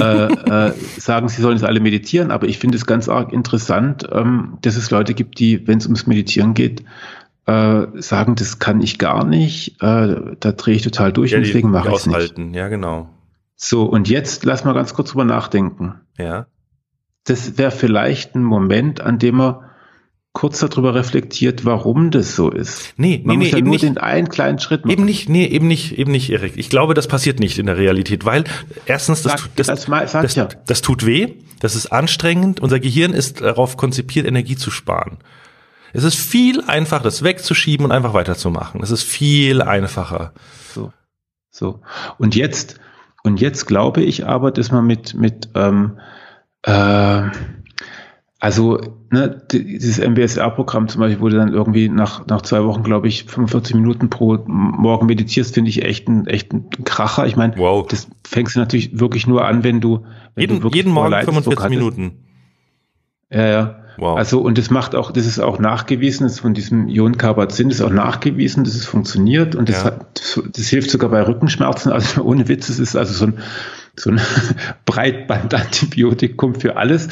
Speaker 3: äh, äh, sagen, sie sollen es alle meditieren, aber ich finde es ganz arg interessant, ähm, dass es Leute gibt, die, wenn es ums Meditieren geht, äh, sagen, das kann ich gar nicht, äh, da drehe ich total durch
Speaker 2: ja,
Speaker 3: und deswegen mache ich es
Speaker 2: nicht. Ja, genau.
Speaker 3: So, und jetzt lass mal ganz kurz drüber nachdenken.
Speaker 2: Ja.
Speaker 3: Das wäre vielleicht ein Moment, an dem man kurz darüber reflektiert, warum das so ist.
Speaker 2: Nee,
Speaker 3: Man
Speaker 2: nee,
Speaker 3: muss
Speaker 2: nee,
Speaker 3: ja
Speaker 2: eben
Speaker 3: nur
Speaker 2: nicht.
Speaker 3: den einen kleinen Schritt machen.
Speaker 2: Eben nicht, nee, eben nicht, eben nicht, Erik. Ich glaube, das passiert nicht in der Realität, weil erstens, das,
Speaker 3: Sag-
Speaker 2: tut, das,
Speaker 3: das mal-
Speaker 2: das,
Speaker 3: ja.
Speaker 2: das tut weh, das ist anstrengend. Unser Gehirn ist darauf konzipiert, Energie zu sparen. Es ist viel einfacher, das wegzuschieben und einfach weiterzumachen. Es ist viel einfacher.
Speaker 3: So. So. Und jetzt, und jetzt glaube ich aber, dass man mit, mit, ähm, äh, also, ne, die- dieses MBSR-Programm zum Beispiel, wo du dann irgendwie nach, nach zwei Wochen, glaube ich, 45 Minuten pro Morgen meditierst, finde ich echt ein, echt ein Kracher. Ich meine,
Speaker 2: Wow.
Speaker 3: das fängst du natürlich wirklich nur an, wenn du, wenn
Speaker 2: Jeden,
Speaker 3: du wirklich
Speaker 2: jeden Morgen
Speaker 3: vorher Leidensdruck
Speaker 2: 45
Speaker 3: hattest.
Speaker 2: Minuten.
Speaker 3: Ja, ja.
Speaker 2: Wow.
Speaker 3: Also, und das macht auch, das ist auch nachgewiesen, das von diesem Ion Carbazin ist auch nachgewiesen, dass es funktioniert und das,
Speaker 2: Ja.
Speaker 3: hat, das, das hilft sogar bei Rückenschmerzen. Also ohne Witz, es ist also so ein, so ein Breitbandantibiotikum für alles.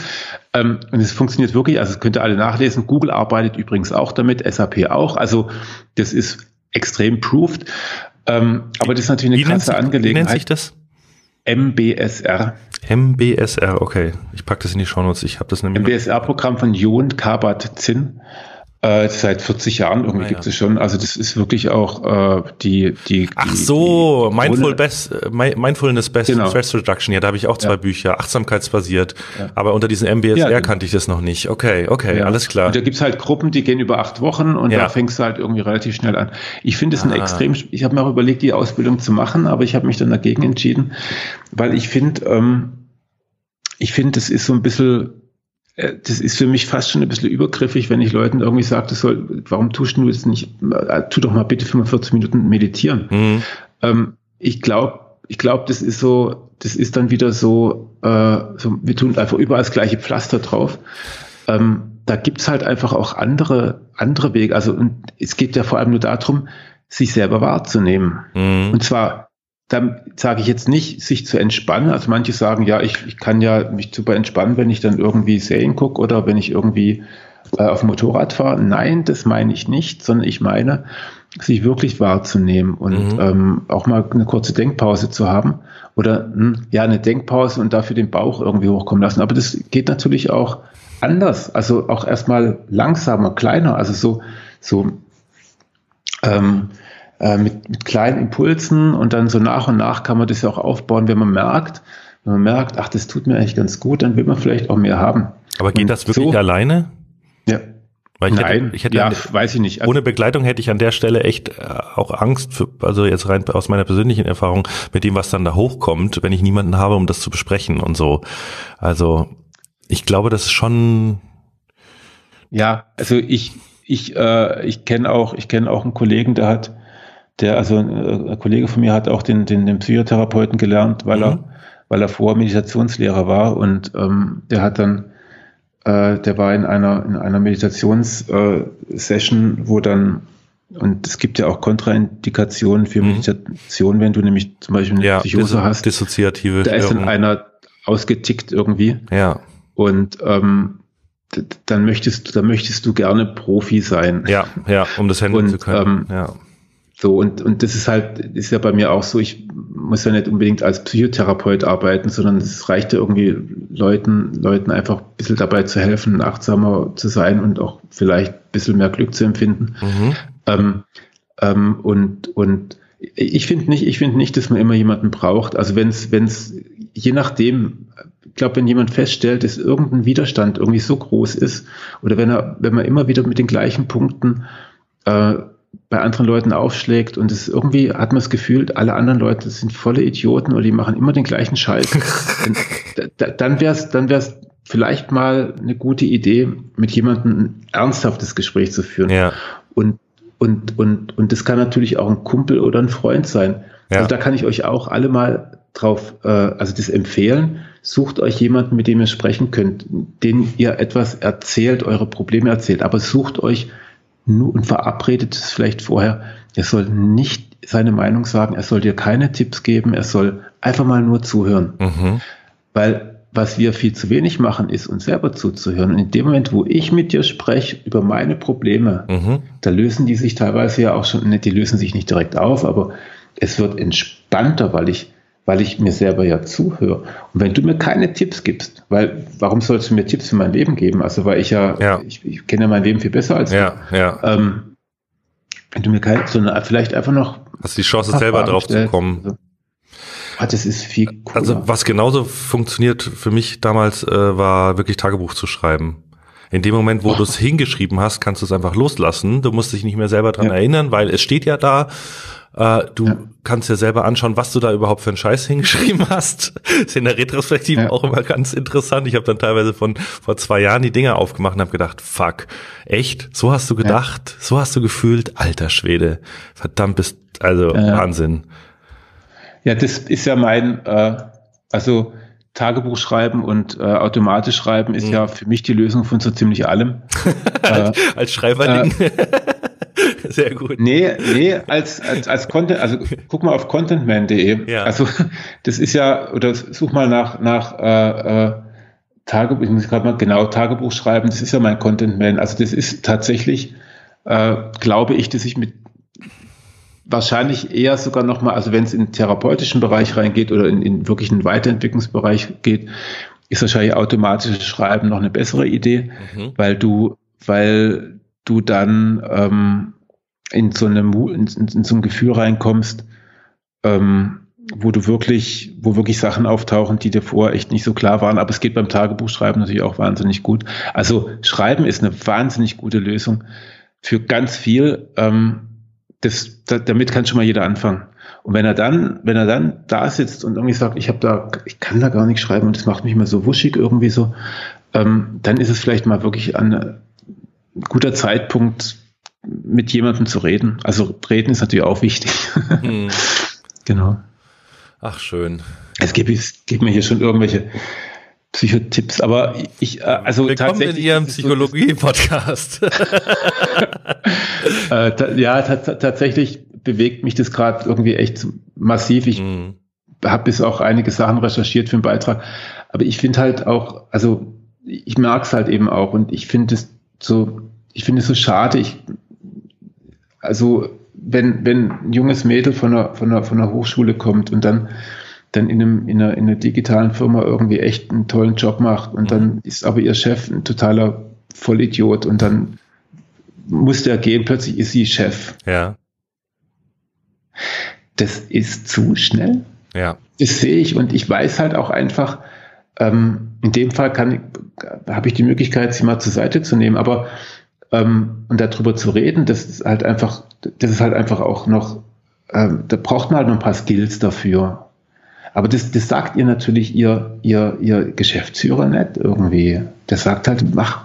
Speaker 3: Ähm, und es funktioniert wirklich, also das könnt ihr alle nachlesen. Google arbeitet übrigens auch damit, SAP auch. Also das ist extrem proved. Ähm, aber das ist natürlich
Speaker 2: wie
Speaker 3: eine
Speaker 2: nennt,
Speaker 3: krasse
Speaker 2: sich, wie nennt
Speaker 3: Angelegenheit.
Speaker 2: sich das?
Speaker 3: MBSR.
Speaker 2: MBSR, okay. Ich pack das in die Shownotes. Ich habe das nämlich.
Speaker 3: MBSR-Programm von Ion Kabat-Zinn. Äh, seit 40 Jahren irgendwie
Speaker 2: Ah,
Speaker 3: gibt es
Speaker 2: ja.
Speaker 3: es schon. Also das ist wirklich auch äh, die, die.
Speaker 2: Ach so,
Speaker 3: die
Speaker 2: Mindful Best, äh, Mi- Mindfulness Best
Speaker 3: Genau.
Speaker 2: Stress Reduction. Ja, da habe ich auch zwei
Speaker 3: Ja.
Speaker 2: Bücher, achtsamkeitsbasiert.
Speaker 3: Ja.
Speaker 2: Aber unter diesem MBSR
Speaker 3: genau.
Speaker 2: kannte ich das noch nicht. Okay, okay, alles klar.
Speaker 3: Und da gibt's halt Gruppen, die gehen über acht Wochen und da fängst du halt irgendwie relativ schnell an. Ich finde es ein
Speaker 2: Ah.
Speaker 3: extrem, ich habe mir auch überlegt, die Ausbildung zu machen, aber ich habe mich dann dagegen entschieden, weil ich finde, ähm, ich finde, das ist so ein bisschen, das ist für mich fast schon ein bisschen übergriffig, wenn ich Leuten irgendwie sage, das soll, warum tust du jetzt nicht, äh, tu doch mal bitte 45 Minuten meditieren.
Speaker 2: Mhm.
Speaker 3: Ähm, ich glaube, ich glaube, das ist so, das ist dann wieder so, äh, so wir tun einfach überall das gleiche Pflaster drauf. Ähm, da gibt's halt einfach auch andere, andere Wege. Also, und es geht ja vor allem nur darum, sich selber wahrzunehmen.
Speaker 2: Mhm.
Speaker 3: Und zwar, da sage ich jetzt nicht, sich zu entspannen. Also manche sagen, ja, ich, ich kann ja mich super entspannen, wenn ich dann irgendwie Serien gucke oder wenn ich irgendwie äh, auf dem Motorrad fahre. Nein, das meine ich nicht, sondern ich meine, sich wirklich wahrzunehmen und
Speaker 2: Mhm.
Speaker 3: ähm, auch mal eine kurze Denkpause zu haben oder hm, ja eine Denkpause und dafür den Bauch irgendwie hochkommen lassen. Aber das geht natürlich auch anders, also auch erstmal langsamer, kleiner, also so so ähm, äh, mit, mit kleinen Impulsen und dann so nach und nach kann man das ja auch aufbauen, wenn man merkt, wenn man merkt, ach, das tut mir eigentlich ganz gut, dann will man vielleicht auch mehr haben.
Speaker 2: Aber geht
Speaker 3: Und
Speaker 2: das wirklich
Speaker 3: so-
Speaker 2: alleine?
Speaker 3: Ja.
Speaker 2: Weil ich
Speaker 3: Nein,
Speaker 2: hätte, ich hätte
Speaker 3: ja,
Speaker 2: an-
Speaker 3: weiß ich nicht. Also,
Speaker 2: ohne Begleitung hätte ich an der Stelle echt äh, auch Angst, für, also jetzt rein aus meiner persönlichen Erfahrung, mit dem, was dann da hochkommt, wenn ich niemanden habe, um das zu besprechen und so. Also ich glaube, das ist schon
Speaker 3: Ja, also ich, ich, äh, ich kenne auch, ich kenne auch einen Kollegen, der hat, der, also äh, ein Kollege von mir hat auch den, den, den Psychotherapeuten gelernt, weil
Speaker 2: Mhm.
Speaker 3: er, weil er vorher Meditationslehrer war und ähm, der hat dann, äh, der war in einer, in einer Meditationssession, äh, wo dann, und es gibt ja auch Kontraindikationen für
Speaker 2: Mhm.
Speaker 3: Meditation, wenn du nämlich zum Beispiel eine
Speaker 2: ja
Speaker 3: Psychose hast,
Speaker 2: dissoziative
Speaker 3: da ist dann einer ausgetickt irgendwie.
Speaker 2: Ja,
Speaker 3: Und ähm, dann möchtest du, dann möchtest du gerne Profi sein.
Speaker 2: ja, ja, um das handeln
Speaker 3: Und,
Speaker 2: zu können.
Speaker 3: ähm,
Speaker 2: ja.
Speaker 3: So, und, und das ist halt, ist ja bei mir auch so, ich muss ja nicht unbedingt als Psychotherapeut arbeiten, sondern es reicht ja irgendwie Leuten, Leuten einfach ein bisschen dabei zu helfen, achtsamer zu sein und auch vielleicht ein bisschen mehr Glück zu empfinden.
Speaker 2: Mhm.
Speaker 3: Ähm, ähm, und, und ich finde nicht, ich finde nicht, dass man immer jemanden braucht. Also wenn es, wenn es, je nachdem, ich glaube, wenn jemand feststellt, dass irgendein Widerstand irgendwie so groß ist, oder wenn er, wenn man immer wieder mit den gleichen Punkten äh, bei anderen Leuten aufschlägt und es irgendwie hat man das Gefühl, alle anderen Leute sind volle Idioten oder die machen immer den gleichen Scheiß, dann, da- dann wär's, dann wär's, vielleicht mal eine gute Idee, mit jemandem ein ernsthaftes Gespräch zu führen.
Speaker 2: Ja.
Speaker 3: Und, und, und, und das kann natürlich auch ein Kumpel oder ein Freund sein.
Speaker 2: Ja.
Speaker 3: Also da kann ich euch auch alle mal drauf, äh, also das empfehlen. Sucht euch jemanden, mit dem ihr sprechen könnt, den ihr etwas erzählt, eure Probleme erzählt, aber sucht euch nur und verabredet es vielleicht vorher. Er soll nicht seine Meinung sagen, er soll dir keine Tipps geben, er soll einfach mal nur zuhören.
Speaker 2: Mhm.
Speaker 3: Weil was wir viel zu wenig machen, ist uns selber zuzuhören. Und in dem Moment, wo ich mit dir spreche über meine Probleme,
Speaker 2: Mhm.
Speaker 3: da lösen die sich teilweise ja auch schon, ne, die lösen sich nicht direkt auf, aber es wird entspannter, weil ich, weil ich mir selber ja zuhöre. Und wenn du mir keine Tipps gibst, weil, warum sollst du mir Tipps für mein Leben geben? Also, weil ich ja,
Speaker 2: Ja.
Speaker 3: ich, ich kenne ja mein Leben viel besser als
Speaker 2: Ja, ja.
Speaker 3: du. Ähm, wenn du mir keine, sondern vielleicht einfach noch
Speaker 2: Hast die Chance selber
Speaker 3: Fragen
Speaker 2: drauf zu
Speaker 3: stellst.
Speaker 2: kommen.
Speaker 3: Also, ah, das ist viel cooler.
Speaker 2: Also was genauso funktioniert für mich damals, äh, war wirklich Tagebuch zu schreiben. In dem Moment, wo du es hingeschrieben hast, kannst du es einfach loslassen. Du musst dich nicht mehr selber dran
Speaker 3: Ja.
Speaker 2: erinnern, weil es steht ja da. Äh, du
Speaker 3: Ja.
Speaker 2: kannst dir selber anschauen, was du da überhaupt für einen Scheiß hingeschrieben hast. Ist in der Retrospektive
Speaker 3: Ja.
Speaker 2: auch immer ganz interessant. Ich habe dann teilweise von vor zwei Jahren die Dinger aufgemacht und habe gedacht, fuck, echt? So hast du gedacht? So hast du gefühlt? Alter Schwede. Verdammt bist, also
Speaker 3: Ja.
Speaker 2: Wahnsinn.
Speaker 3: Ja, das ist ja mein, äh, also Tagebuch schreiben und äh, automatisch schreiben ist
Speaker 2: Mhm.
Speaker 3: ja für mich die Lösung von so ziemlich allem. äh,
Speaker 2: Als Schreiberling. Sehr gut.
Speaker 3: nee, nee, als, als, als Content, also guck mal auf contentman.de.
Speaker 2: Ja.
Speaker 3: Also das ist ja, oder such mal nach, nach äh, äh, Tagebuch, ich muss gerade mal genau Tagebuch schreiben, das ist ja mein Contentman. Also das ist tatsächlich, äh, glaube ich, dass ich mit wahrscheinlich eher sogar nochmal, also wenn es in den therapeutischen Bereich reingeht oder in, in wirklich einen Weiterentwicklungsbereich geht, ist wahrscheinlich automatisches Schreiben noch eine bessere Idee,
Speaker 2: Mhm.
Speaker 3: weil du, weil du dann ähm, in so eine Mu- in, in, so ein Gefühl reinkommst, ähm, wo du wirklich, wo wirklich Sachen auftauchen, die dir vorher echt nicht so klar waren. Aber es geht beim Tagebuchschreiben natürlich auch wahnsinnig gut. Also Schreiben ist eine wahnsinnig gute Lösung für ganz viel. Ähm, das, da, damit kann schon mal jeder anfangen. Und wenn er dann, wenn er dann da sitzt und irgendwie sagt, ich habe da, ich kann da gar nicht schreiben und das macht mich mal so wuschig irgendwie so, ähm, dann ist es vielleicht mal wirklich ein guter Zeitpunkt, mit jemandem zu reden. Also reden ist natürlich auch wichtig.
Speaker 2: Hm.
Speaker 3: genau.
Speaker 2: Ach, schön.
Speaker 3: Es gibt, es gibt mir hier schon irgendwelche Psychotipps, aber ich, äh, also
Speaker 2: Willkommen in
Speaker 3: tatsächlich.
Speaker 2: Ihrem
Speaker 3: es so,
Speaker 2: Psychologie-Podcast.
Speaker 3: Äh, ja, ta ta tatsächlich bewegt mich das gerade irgendwie echt massiv. Ich
Speaker 2: Hm.
Speaker 3: habe bis auch einige Sachen recherchiert für den Beitrag, aber ich finde halt auch, also ich mag es halt eben auch und ich finde es so, ich finde es so schade. Ich, also wenn wenn ein junges Mädel von einer von einer von einer Hochschule kommt und dann dann in, einem, in, einer, in einer digitalen Firma irgendwie echt einen tollen Job macht und dann ist aber ihr Chef ein totaler Vollidiot und dann muss der gehen, plötzlich ist sie Chef.
Speaker 2: Ja,
Speaker 3: Das ist zu schnell.
Speaker 2: ja.
Speaker 3: Das sehe ich und ich weiß halt auch einfach, ähm, in dem Fall kann habe ich die Möglichkeit, sie mal zur Seite zu nehmen, aber ähm, und darüber zu reden, das ist halt einfach, das ist halt einfach auch noch, ähm, da braucht man halt noch ein paar Skills dafür. Aber das, das sagt ihr natürlich ihr, ihr, ihr Geschäftsführer nicht irgendwie. Der sagt halt, mach.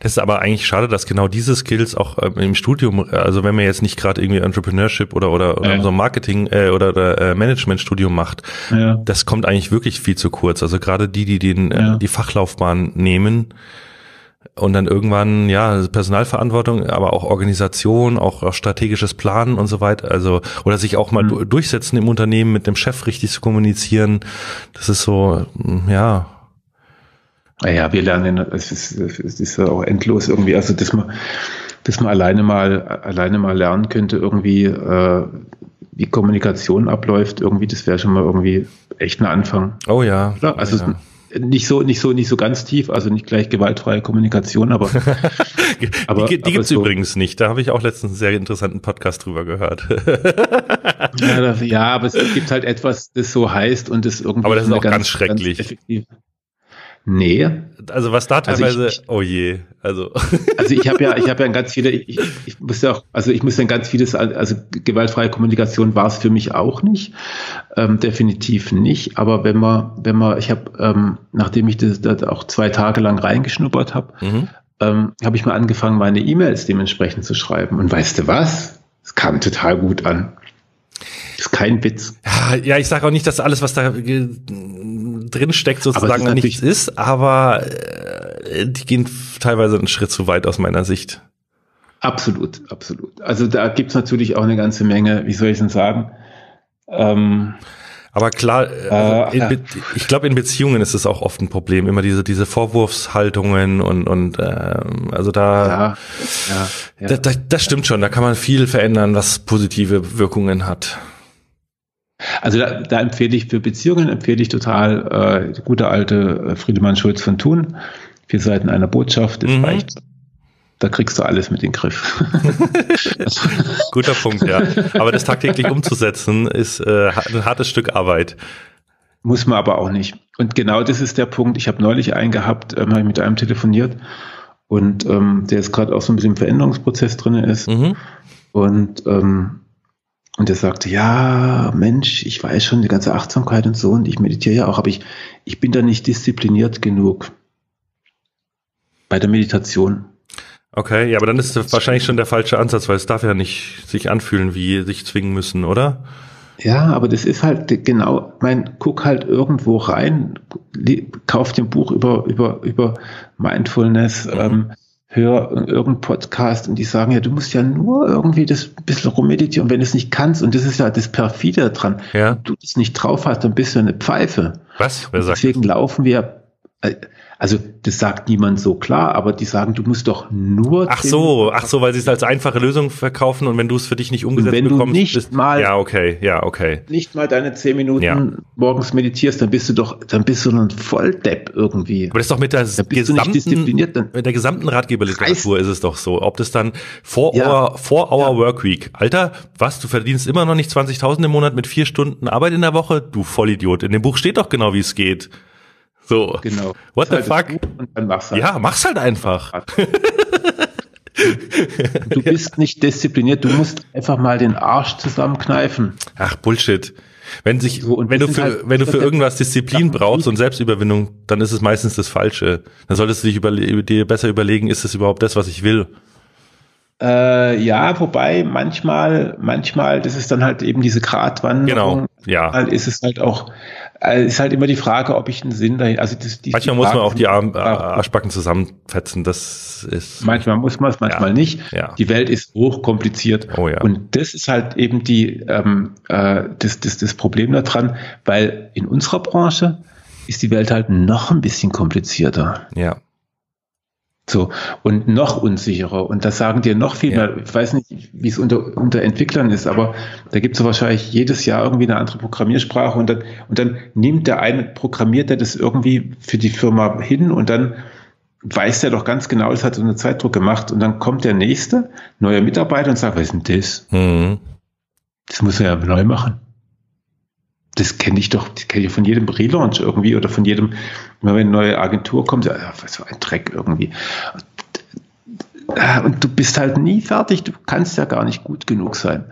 Speaker 2: Das ist aber eigentlich schade, dass genau diese Skills auch ähm, im Studium, also wenn man jetzt nicht gerade irgendwie Entrepreneurship oder oder, oder
Speaker 3: Ja.
Speaker 2: so ein Marketing äh, oder, oder äh, Managementstudium macht,
Speaker 3: Ja.
Speaker 2: das kommt eigentlich wirklich viel zu kurz. Also gerade die, die den
Speaker 3: Ja.
Speaker 2: äh, die Fachlaufbahn nehmen und dann irgendwann ja Personalverantwortung, aber auch Organisation, auch, auch strategisches Planen und so weiter. Also oder sich auch mal
Speaker 3: Mhm.
Speaker 2: du- durchsetzen im Unternehmen mit dem Chef richtig zu kommunizieren. Das ist so mm, ja
Speaker 3: Naja, wir lernen, es ist, es ist auch endlos irgendwie, also dass man, dass man alleine mal, alleine mal lernen könnte, irgendwie, äh, wie Kommunikation abläuft, irgendwie, das wäre schon mal irgendwie echt ein Anfang.
Speaker 2: oh ja.
Speaker 3: Oder? Also
Speaker 2: ja.
Speaker 3: Nicht so, nicht so, nicht so ganz tief, also nicht gleich gewaltfreie Kommunikation, aber aber-
Speaker 2: die, die gibt's
Speaker 3: so-
Speaker 2: übrigens nicht. Da habe ich auch letztens einen sehr interessanten Podcast drüber gehört.
Speaker 3: ja, das- ja, aber es gibt halt etwas, das so heißt und das irgendwie.
Speaker 2: Aber das ist auch ganz schrecklich.
Speaker 3: effektiv. Nee.
Speaker 2: Also was da teilweise, also ich, oh je, also.
Speaker 3: Also ich habe ja, ich habe ja ganz viele, ich, ich muss ja auch, also ich muss ja ganz vieles, also gewaltfreie Kommunikation war es für mich auch nicht, ähm, definitiv nicht. Aber wenn man, wenn man, ich habe, ähm, nachdem ich das, das auch zwei Tage lang reingeschnuppert habe, mhm. ähm, habe ich mal angefangen, meine E-Mails dementsprechend zu schreiben. Und weißt du was? Es kam total gut an. Ist kein Witz.
Speaker 2: Ja, ja ich sage auch nicht, dass alles, was da drin steckt, sozusagen ist nichts ist, aber äh, die gehen teilweise einen Schritt zu weit aus meiner Sicht.
Speaker 3: Absolut, absolut. Also da gibt's natürlich auch eine ganze Menge, wie soll ich denn sagen? Ähm,
Speaker 2: aber klar, äh, äh, ich glaube, in Beziehungen ist es auch oft ein Problem, immer diese diese Vorwurfshaltungen und und äh, also da, ja, ja, ja. Da, da, das stimmt schon. Da kann man viel verändern, was positive Wirkungen hat.
Speaker 3: Also da, da empfehle ich für Beziehungen empfehle ich total äh, gute alte äh, Friedemann Schulz von Thun. Vier Seiten einer Botschaft, das mhm. reicht. Da kriegst du alles mit in den Griff.
Speaker 2: Guter Punkt, ja. Aber das tagtäglich umzusetzen ist äh, ein hartes Stück Arbeit.
Speaker 3: Muss man aber auch nicht. Und genau das ist der Punkt. Ich habe neulich einen gehabt, ähm, habe ich mit einem telefoniert und ähm, der ist gerade auch so ein bisschen im Veränderungsprozess drin ist. Mhm. Und ähm, und er sagte, ja, Mensch, ich weiß schon die ganze Achtsamkeit und so und ich meditiere ja auch, aber ich, ich bin da nicht diszipliniert genug bei der Meditation.
Speaker 2: Okay, ja, aber dann ist das wahrscheinlich schon der falsche Ansatz, weil es darf ja nicht sich anfühlen, wie sich zwingen müssen, oder?
Speaker 3: Ja, aber das ist halt genau, mein, guck halt irgendwo rein, kauf den Buch über, über, über Mindfulness, mhm. ähm, hör irgendeinen Podcast und die sagen, ja, du musst ja nur irgendwie das ein bisschen rummeditieren, wenn du es nicht kannst, und das ist ja das Perfide dran, ja. wenn du das nicht drauf hast, dann bist du eine Pfeife.
Speaker 2: Was? Wer sagt
Speaker 3: deswegen das? laufen wir, äh, also das sagt niemand so klar, aber die sagen, du musst doch nur.
Speaker 2: Ach so, ach so, weil sie es als einfache Lösung verkaufen und wenn du es für dich nicht umgesetzt wenn bekommst,
Speaker 3: du nicht bist, mal,
Speaker 2: ja okay, ja okay,
Speaker 3: nicht mal deine zehn Minuten ja. morgens meditierst, dann bist du doch, dann bist du ein Volldepp irgendwie.
Speaker 2: Aber das ist doch mit der gesamten, mit der gesamten Ratgeberliteratur ist es doch so, ob das dann vor ja. Vor Our ja. Workweek, Alter, was, du verdienst immer noch nicht 20.000 im Monat mit vier Stunden Arbeit in der Woche, du Vollidiot. In dem Buch steht doch genau, wie es geht. So.
Speaker 3: Genau.
Speaker 2: What the fuck? Mach's halt. Ja, mach's halt einfach.
Speaker 3: du bist nicht diszipliniert, du musst einfach mal den Arsch zusammenkneifen.
Speaker 2: Ach, Bullshit. Wenn sich, so, wenn du für, halt, wenn du für irgendwas Disziplin brauchst und Selbstüberwindung, dann ist es meistens das Falsche. Dann solltest du dich über, dir besser überlegen, ist es überhaupt das, was ich will?
Speaker 3: Äh, ja, wobei manchmal, manchmal, das ist dann halt eben diese Gratwanderung.
Speaker 2: Genau, ja.
Speaker 3: Ist es halt auch, äh, ist halt immer die Frage, ob ich einen Sinn dahin, also das,
Speaker 2: die, Manchmal die muss man auch die Arm, äh, Arschbacken zusammenfetzen, das ist.
Speaker 3: Manchmal muss man es, manchmal ja, nicht. Ja. Die Welt ist hochkompliziert.
Speaker 2: Oh, ja.
Speaker 3: Und das ist halt eben die, ähm, äh, das, das, das Problem daran, weil in unserer Branche ist die Welt halt noch ein bisschen komplizierter.
Speaker 2: Ja.
Speaker 3: So, und noch unsicherer. Und das sagen dir noch viel ja. mehr. Ich weiß nicht, wie es unter, unter Entwicklern ist, aber da gibt es wahrscheinlich jedes Jahr irgendwie eine andere Programmiersprache und dann, und dann nimmt der eine, programmiert er das irgendwie für die Firma hin und dann weiß der doch ganz genau, es hat so eine Zeitdruck gemacht und dann kommt der nächste, neuer Mitarbeiter und sagt, was ist denn das? Mhm. Das muss er ja neu machen das kenne ich doch, das kenne ich von jedem Relaunch irgendwie oder von jedem, wenn eine neue Agentur kommt, ja, für ein Dreck irgendwie. Und du bist halt nie fertig, du kannst ja gar nicht gut genug sein.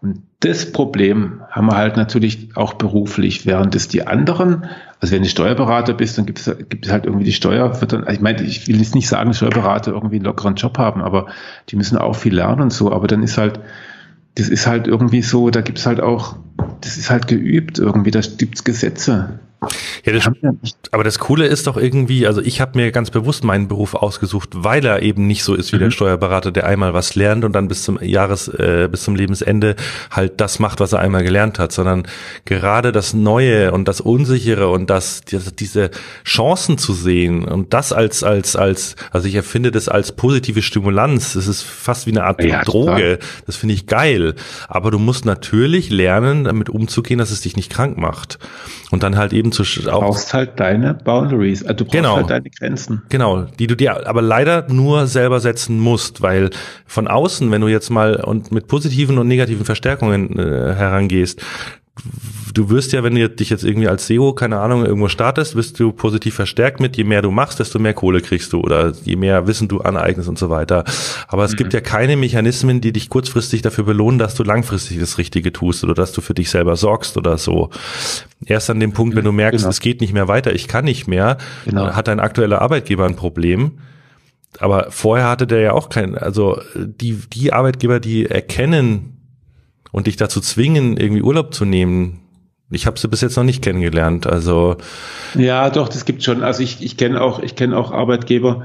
Speaker 3: Und das Problem haben wir halt natürlich auch beruflich, während es die anderen, also wenn du Steuerberater bist, dann gibt es, gibt es halt irgendwie die Steuer, wird dann, ich meine, ich will jetzt nicht sagen, Steuerberater irgendwie einen lockeren Job haben, aber die müssen auch viel lernen und so, aber dann ist halt, das ist halt irgendwie so, da gibt es halt auch, das ist halt geübt irgendwie, da gibt es Gesetze.
Speaker 2: Ja, das, aber das Coole ist doch irgendwie, also ich habe mir ganz bewusst meinen Beruf ausgesucht, weil er eben nicht so ist wie mhm. der Steuerberater, der einmal was lernt und dann bis zum Jahres, äh, bis zum Lebensende halt das macht, was er einmal gelernt hat, sondern gerade das Neue und das Unsichere und das, diese Chancen zu sehen und das als, als, als, also ich erfinde das als positive Stimulanz. Es ist fast wie eine Art ja, Droge. Klar. Das finde ich geil. Aber du musst natürlich lernen, damit umzugehen, dass es dich nicht krank macht. Und dann halt eben zu
Speaker 3: du brauchst halt deine Boundaries, also du brauchst
Speaker 2: genau,
Speaker 3: halt deine Grenzen.
Speaker 2: Genau, die du dir aber leider nur selber setzen musst, weil von außen, wenn du jetzt mal und mit positiven und negativen Verstärkungen äh, herangehst, du wirst ja, wenn du dich jetzt irgendwie als SEO, keine Ahnung, irgendwo startest, wirst du positiv verstärkt mit, je mehr du machst, desto mehr Kohle kriegst du oder je mehr Wissen du aneignest und so weiter. Aber es mhm. gibt ja keine Mechanismen, die dich kurzfristig dafür belohnen, dass du langfristig das Richtige tust oder dass du für dich selber sorgst oder so. Erst an dem Punkt, wenn du merkst, genau. es geht nicht mehr weiter, ich kann nicht mehr, genau. hat dein aktueller Arbeitgeber ein Problem aber vorher hatte der ja auch kein, also die, die Arbeitgeber, die erkennen, und dich dazu zwingen, irgendwie Urlaub zu nehmen, ich habe sie bis jetzt noch nicht kennengelernt. Also
Speaker 3: ja, doch, das gibt schon. Also ich, ich kenne auch, ich kenne auch Arbeitgeber,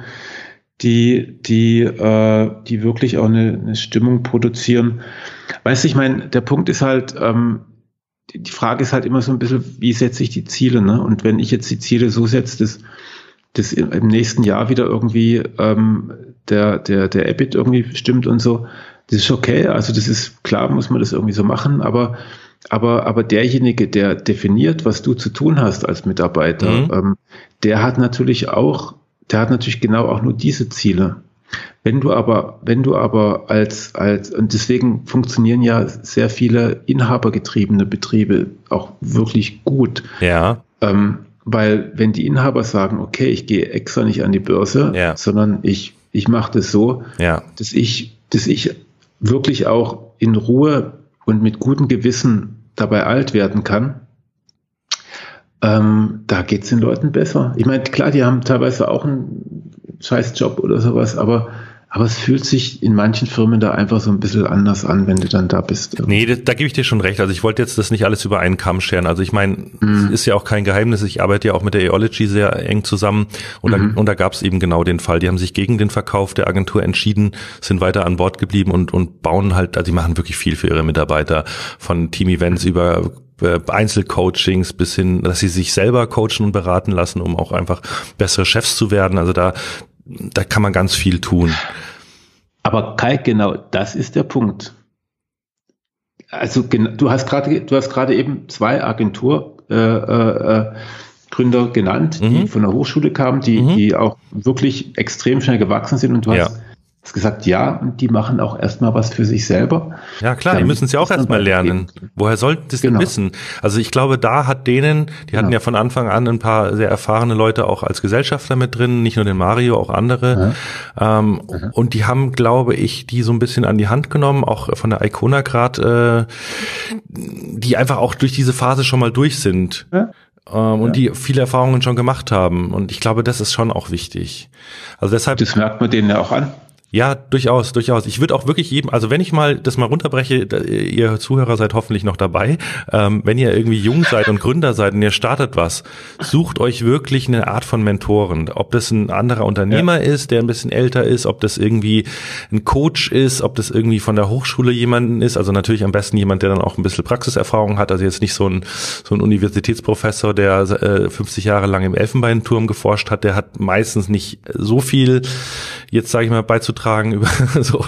Speaker 3: die, die, äh, die wirklich auch eine, eine Stimmung produzieren. Weißt du, ich meine, der Punkt ist halt, ähm, die Frage ist halt immer so ein bisschen, wie setze ich die Ziele, ne? Und wenn ich jetzt die Ziele so setze, dass, dass im nächsten Jahr wieder irgendwie ähm, der, der, der EBIT irgendwie stimmt und so, das ist okay, also das ist klar, muss man das irgendwie so machen, aber, aber, aber derjenige, der definiert, was du zu tun hast als Mitarbeiter, mhm. ähm, der hat natürlich auch, der hat natürlich genau auch nur diese Ziele. Wenn du aber, wenn du aber als, als, und deswegen funktionieren ja sehr viele inhabergetriebene Betriebe auch wirklich gut.
Speaker 2: Ja.
Speaker 3: Ähm, weil wenn die Inhaber sagen, okay, ich gehe extra nicht an die Börse, ja. sondern ich, ich mache das so,
Speaker 2: ja.
Speaker 3: dass ich, dass ich wirklich auch in Ruhe und mit gutem Gewissen dabei alt werden kann, ähm, da geht es den Leuten besser. Ich meine, klar, die haben teilweise auch einen Scheißjob oder sowas, aber aber es fühlt sich in manchen Firmen da einfach so ein bisschen anders an, wenn du dann da bist.
Speaker 2: Nee, da, da gebe ich dir schon recht. Also ich wollte jetzt das nicht alles über einen Kamm scheren. Also ich meine, mhm. ist ja auch kein Geheimnis. Ich arbeite ja auch mit der Eology sehr eng zusammen und mhm. da, und da gab es eben genau den Fall. Die haben sich gegen den Verkauf der Agentur entschieden, sind weiter an Bord geblieben und, und bauen halt, also die machen wirklich viel für ihre Mitarbeiter. Von Team-Events über äh, Einzelcoachings bis hin, dass sie sich selber coachen und beraten lassen, um auch einfach bessere Chefs zu werden. Also da, da kann man ganz viel tun.
Speaker 3: Aber Kai, genau, das ist der Punkt. Also du hast gerade, du hast gerade eben zwei Agenturgründer äh, äh, genannt, mhm. die von der Hochschule kamen, die, mhm. die auch wirklich extrem schnell gewachsen sind und du ja. hast hast gesagt, ja, und die machen auch erstmal was für sich selber.
Speaker 2: Ja, klar, die müssen es ja auch erstmal lernen. Geben. Woher sollten das genau. denn wissen? Also ich glaube, da hat denen, die genau. hatten ja von Anfang an ein paar sehr erfahrene Leute auch als Gesellschafter mit drin, nicht nur den Mario, auch andere. Ja. Ähm, ja. Und die haben, glaube ich, die so ein bisschen an die Hand genommen, auch von der Icona grad, äh, die einfach auch durch diese Phase schon mal durch sind. Ja. Ähm, und die viele Erfahrungen schon gemacht haben. Und ich glaube, das ist schon auch wichtig. Also deshalb.
Speaker 3: Das merkt man denen ja auch an.
Speaker 2: Ja, durchaus, durchaus. Ich würde auch wirklich jedem, also wenn ich mal das mal runterbreche, ihr Zuhörer seid hoffentlich noch dabei, ähm, wenn ihr irgendwie jung seid und Gründer seid und ihr startet was, sucht euch wirklich eine Art von Mentoren. Ob das ein anderer Unternehmer ja. ist, der ein bisschen älter ist, ob das irgendwie ein Coach ist, ob das irgendwie von der Hochschule jemanden ist, also natürlich am besten jemand, der dann auch ein bisschen Praxiserfahrung hat, also jetzt nicht so ein, so ein Universitätsprofessor, der äh, 50 Jahre lang im Elfenbeinturm geforscht hat, der hat meistens nicht so viel, jetzt sage ich mal, beizutragen beizutragen über so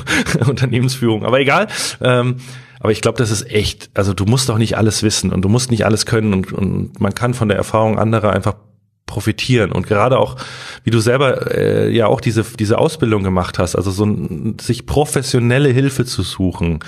Speaker 2: Unternehmensführung. Aber egal. Ähm, aber ich glaube, das ist echt, also du musst doch nicht alles wissen und du musst nicht alles können und, und man kann von der Erfahrung anderer einfach profitieren und gerade auch, wie du selber äh, ja auch diese diese Ausbildung gemacht hast, also so ein, sich professionelle Hilfe zu suchen,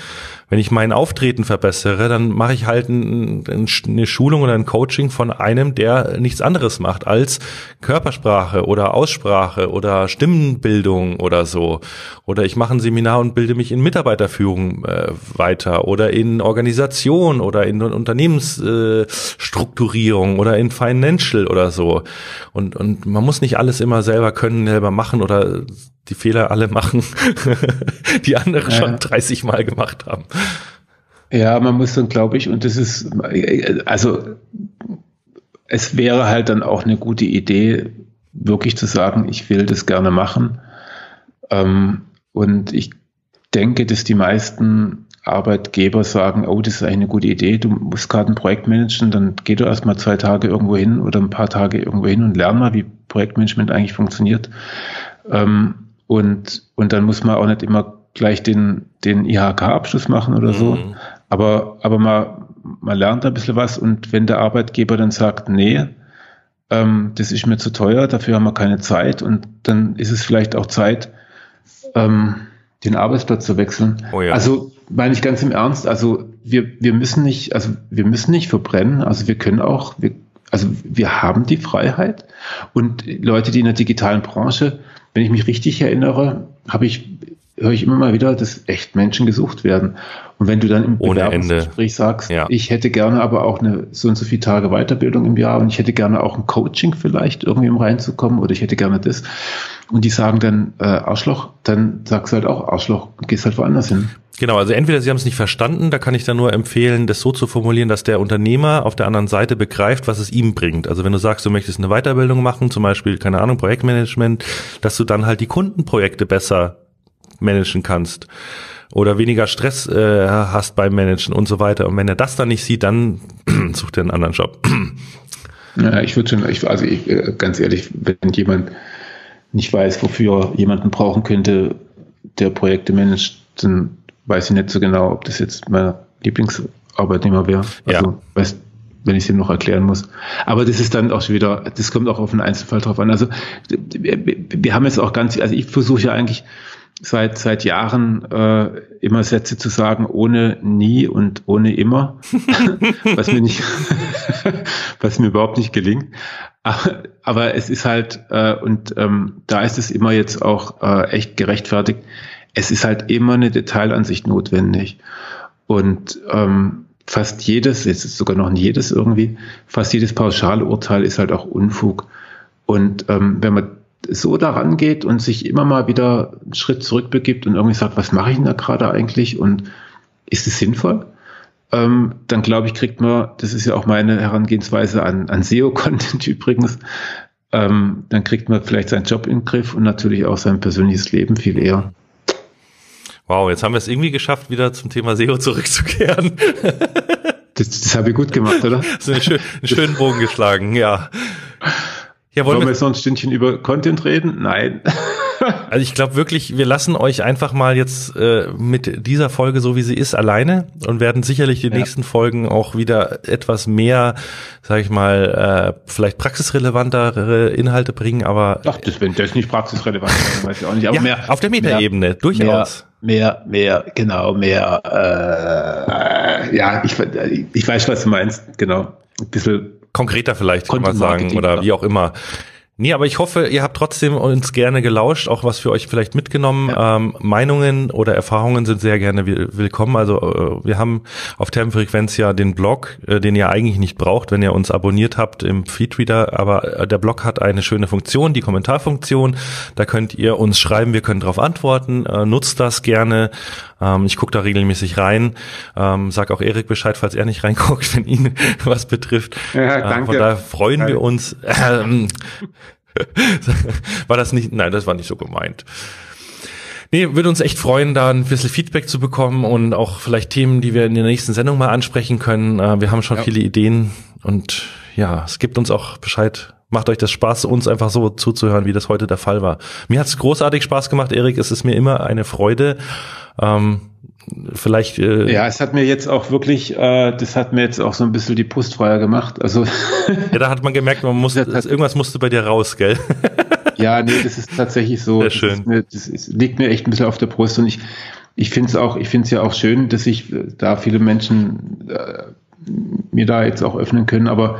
Speaker 2: wenn ich mein Auftreten verbessere, dann mache ich halt ein, ein, eine Schulung oder ein Coaching von einem, der nichts anderes macht als Körpersprache oder Aussprache oder Stimmenbildung oder so. Oder ich mache ein Seminar und bilde mich in Mitarbeiterführung äh, weiter oder in Organisation oder in Unternehmensstrukturierung äh, oder in Financial oder so. Und, und man muss nicht alles immer selber können, selber machen oder die Fehler alle machen, die andere ja. schon 30 Mal gemacht haben.
Speaker 3: Ja, man muss dann, glaube ich, und das ist, also es wäre halt dann auch eine gute Idee, wirklich zu sagen, ich will das gerne machen. Ähm, und ich denke, dass die meisten Arbeitgeber sagen, oh, das ist eigentlich eine gute Idee, du musst gerade ein Projekt managen, dann geh du erst mal zwei Tage irgendwo hin oder ein paar Tage irgendwo hin und lern mal, wie Projektmanagement eigentlich funktioniert. Ähm, und, und dann muss man auch nicht immer gleich den, den IHK-Abschluss machen oder so. Mhm. Aber, aber man, man lernt ein bisschen was und wenn der Arbeitgeber dann sagt, nee, ähm, das ist mir zu teuer, dafür haben wir keine Zeit und dann ist es vielleicht auch Zeit, ähm, den Arbeitsplatz zu wechseln.
Speaker 2: Oh ja.
Speaker 3: Also meine ich ganz im Ernst, also wir, wir müssen nicht, also wir müssen nicht verbrennen, also wir können auch, wir, also wir haben die Freiheit und Leute, die in der digitalen Branche, wenn ich mich richtig erinnere, habe ich höre ich immer mal wieder, dass echt Menschen gesucht werden. Und wenn du dann im Bewerbungsgespräch sagst,
Speaker 2: Ja.
Speaker 3: ich hätte gerne aber auch eine so und so viele Tage Weiterbildung im Jahr und ich hätte gerne auch ein Coaching vielleicht irgendwie um reinzukommen oder ich hätte gerne das. Und die sagen dann äh, Arschloch, dann sagst du halt auch Arschloch und gehst halt woanders hin.
Speaker 2: Genau, also entweder Sie haben es nicht verstanden, da kann ich dann nur empfehlen, das so zu formulieren, dass der Unternehmer auf der anderen Seite begreift, was es ihm bringt. Also wenn du sagst, du möchtest eine Weiterbildung machen, zum Beispiel, keine Ahnung, Projektmanagement, dass du dann halt die Kundenprojekte besser managen kannst oder weniger Stress äh, hast beim Managen und so weiter. Und wenn er das dann nicht sieht, dann sucht er einen anderen Job.
Speaker 3: Ja, ich würde schon, ich, also ich, äh, ganz ehrlich, wenn jemand nicht weiß, wofür jemanden brauchen könnte, der Projekte managt, dann weiß ich nicht so genau, ob das jetzt mein Lieblingsarbeitnehmer wäre.
Speaker 2: Ja.
Speaker 3: Also, weiß, wenn ich es ihm noch erklären muss. Aber das ist dann auch schon wieder, das kommt auch auf den Einzelfall drauf an. Also wir, wir haben jetzt auch ganz, also ich versuche ja eigentlich seit seit Jahren äh, immer Sätze zu sagen ohne nie und ohne immer, was mir nicht, was mir überhaupt nicht gelingt. Aber, aber es ist halt äh, und ähm, da ist es immer jetzt auch äh, echt gerechtfertigt. Es ist halt immer eine Detailansicht notwendig und ähm, fast jedes, jetzt ist sogar noch nicht jedes irgendwie, fast jedes Pauschalurteil ist halt auch Unfug. Und ähm, wenn man so daran geht und sich immer mal wieder einen Schritt zurückbegibt und irgendwie sagt, was mache ich denn da gerade eigentlich und ist es sinnvoll? Ähm, dann glaube ich, kriegt man, das ist ja auch meine Herangehensweise an, an SEO-Content übrigens, ähm, dann kriegt man vielleicht seinen Job in den Griff und natürlich auch sein persönliches Leben viel eher.
Speaker 2: Wow, jetzt haben wir es irgendwie geschafft, wieder zum Thema SEO zurückzukehren.
Speaker 3: Das, das habe ich gut gemacht, oder?
Speaker 2: Das ist einen, schön, einen schönen Bogen geschlagen, ja. Ja, wollen
Speaker 3: Wollen wir jetzt noch ein Stündchen über Content reden? Nein.
Speaker 2: also ich glaube wirklich, wir lassen euch einfach mal jetzt äh, mit dieser Folge, so wie sie ist, alleine und werden sicherlich die
Speaker 3: Ja.
Speaker 2: nächsten Folgen auch wieder etwas mehr, sage ich mal, äh, vielleicht praxisrelevantere Inhalte bringen, aber
Speaker 3: Ach, das, wenn das nicht praxisrelevant ist, weiß ich auch nicht. Aber
Speaker 2: ja,
Speaker 3: mehr,
Speaker 2: auf der Metaebene, durchaus.
Speaker 3: mehr, mehr, genau, mehr, äh, ja, ich, ich weiß, was du meinst, genau. Ein bisschen
Speaker 2: konkreter vielleicht kann man sagen oder
Speaker 3: ja.
Speaker 2: wie auch immer. Nee, aber ich hoffe, ihr habt trotzdem uns gerne gelauscht, auch was für euch vielleicht mitgenommen. Ähm, Meinungen oder Erfahrungen sind sehr gerne will willkommen. Also äh, wir haben auf Termfrequenz ja den Blog, äh, den ihr eigentlich nicht braucht, wenn ihr uns abonniert habt im Feedreader. Aber äh, der Blog hat eine schöne Funktion, die Kommentarfunktion. Da könnt ihr uns schreiben, wir können darauf antworten. Äh, nutzt das gerne. Ähm, ich gucke da regelmäßig rein. Ähm, sag auch Erik Bescheid, falls er nicht reinguckt, wenn ihn was betrifft.
Speaker 3: Ja,
Speaker 2: Äh,
Speaker 3: danke.
Speaker 2: Von daher freuen wir
Speaker 3: Geil.
Speaker 2: uns. Ähm, war das nicht? Nein, das war nicht so gemeint. Nee, würde uns echt freuen, da ein bisschen Feedback zu bekommen und auch vielleicht Themen, die wir in der nächsten Sendung mal ansprechen können. Äh, Wir haben schon
Speaker 3: Ja.
Speaker 2: viele Ideen und ja, es gibt uns auch Bescheid. Macht euch das Spaß, uns einfach so zuzuhören, wie das heute der Fall war. Mir hat es großartig Spaß gemacht, Erik. Es ist mir immer eine Freude. Ähm, vielleicht äh,
Speaker 3: Ja, es hat mir jetzt auch wirklich, äh, das hat mir jetzt auch so ein bisschen die Brust freier gemacht. Also
Speaker 2: ja, da hat man gemerkt, man
Speaker 3: Das hat-
Speaker 2: irgendwas musste bei dir raus, gell?
Speaker 3: ja, nee, das ist tatsächlich so.
Speaker 2: Sehr
Speaker 3: das
Speaker 2: schön.
Speaker 3: Ist mir, das ist, liegt mir echt ein bisschen auf der Brust und ich, ich finde es auch, ich finde es ja auch schön, dass sich äh, da viele Menschen äh, mir da jetzt auch öffnen können, aber,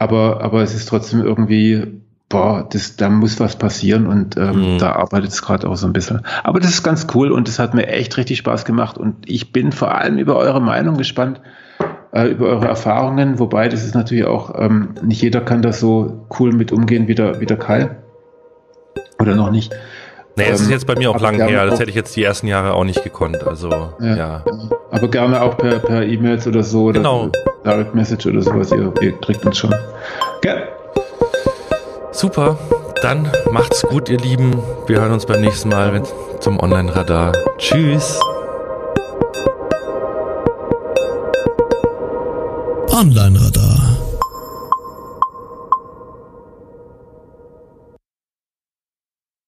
Speaker 3: aber, aber es ist trotzdem irgendwie, boah, das, da muss was passieren und ähm,
Speaker 2: Mhm.
Speaker 3: da arbeitet es gerade auch so ein bisschen. Aber das ist ganz cool und das hat mir echt richtig Spaß gemacht und ich bin vor allem über eure Meinung gespannt, äh, über eure Erfahrungen, wobei das ist natürlich auch, ähm, nicht jeder kann da so cool mit umgehen wie der, wie der Kai. Oder noch nicht.
Speaker 2: Nee, es ist
Speaker 3: Ähm,
Speaker 2: jetzt bei mir auch
Speaker 3: aber
Speaker 2: lang
Speaker 3: gerne
Speaker 2: her. Das hätte ich jetzt die ersten Jahre auch nicht gekonnt. Also, ja.
Speaker 3: Ja. Aber gerne auch per, per E-Mails oder so oder
Speaker 2: Genau.
Speaker 3: Direct Message oder sowas. Ihr, ihr kriegt uns schon. Ja.
Speaker 2: Super. Dann macht's gut, ihr Lieben. Wir hören uns beim nächsten Mal zum Online-Radar. Tschüss.
Speaker 1: Online Radar.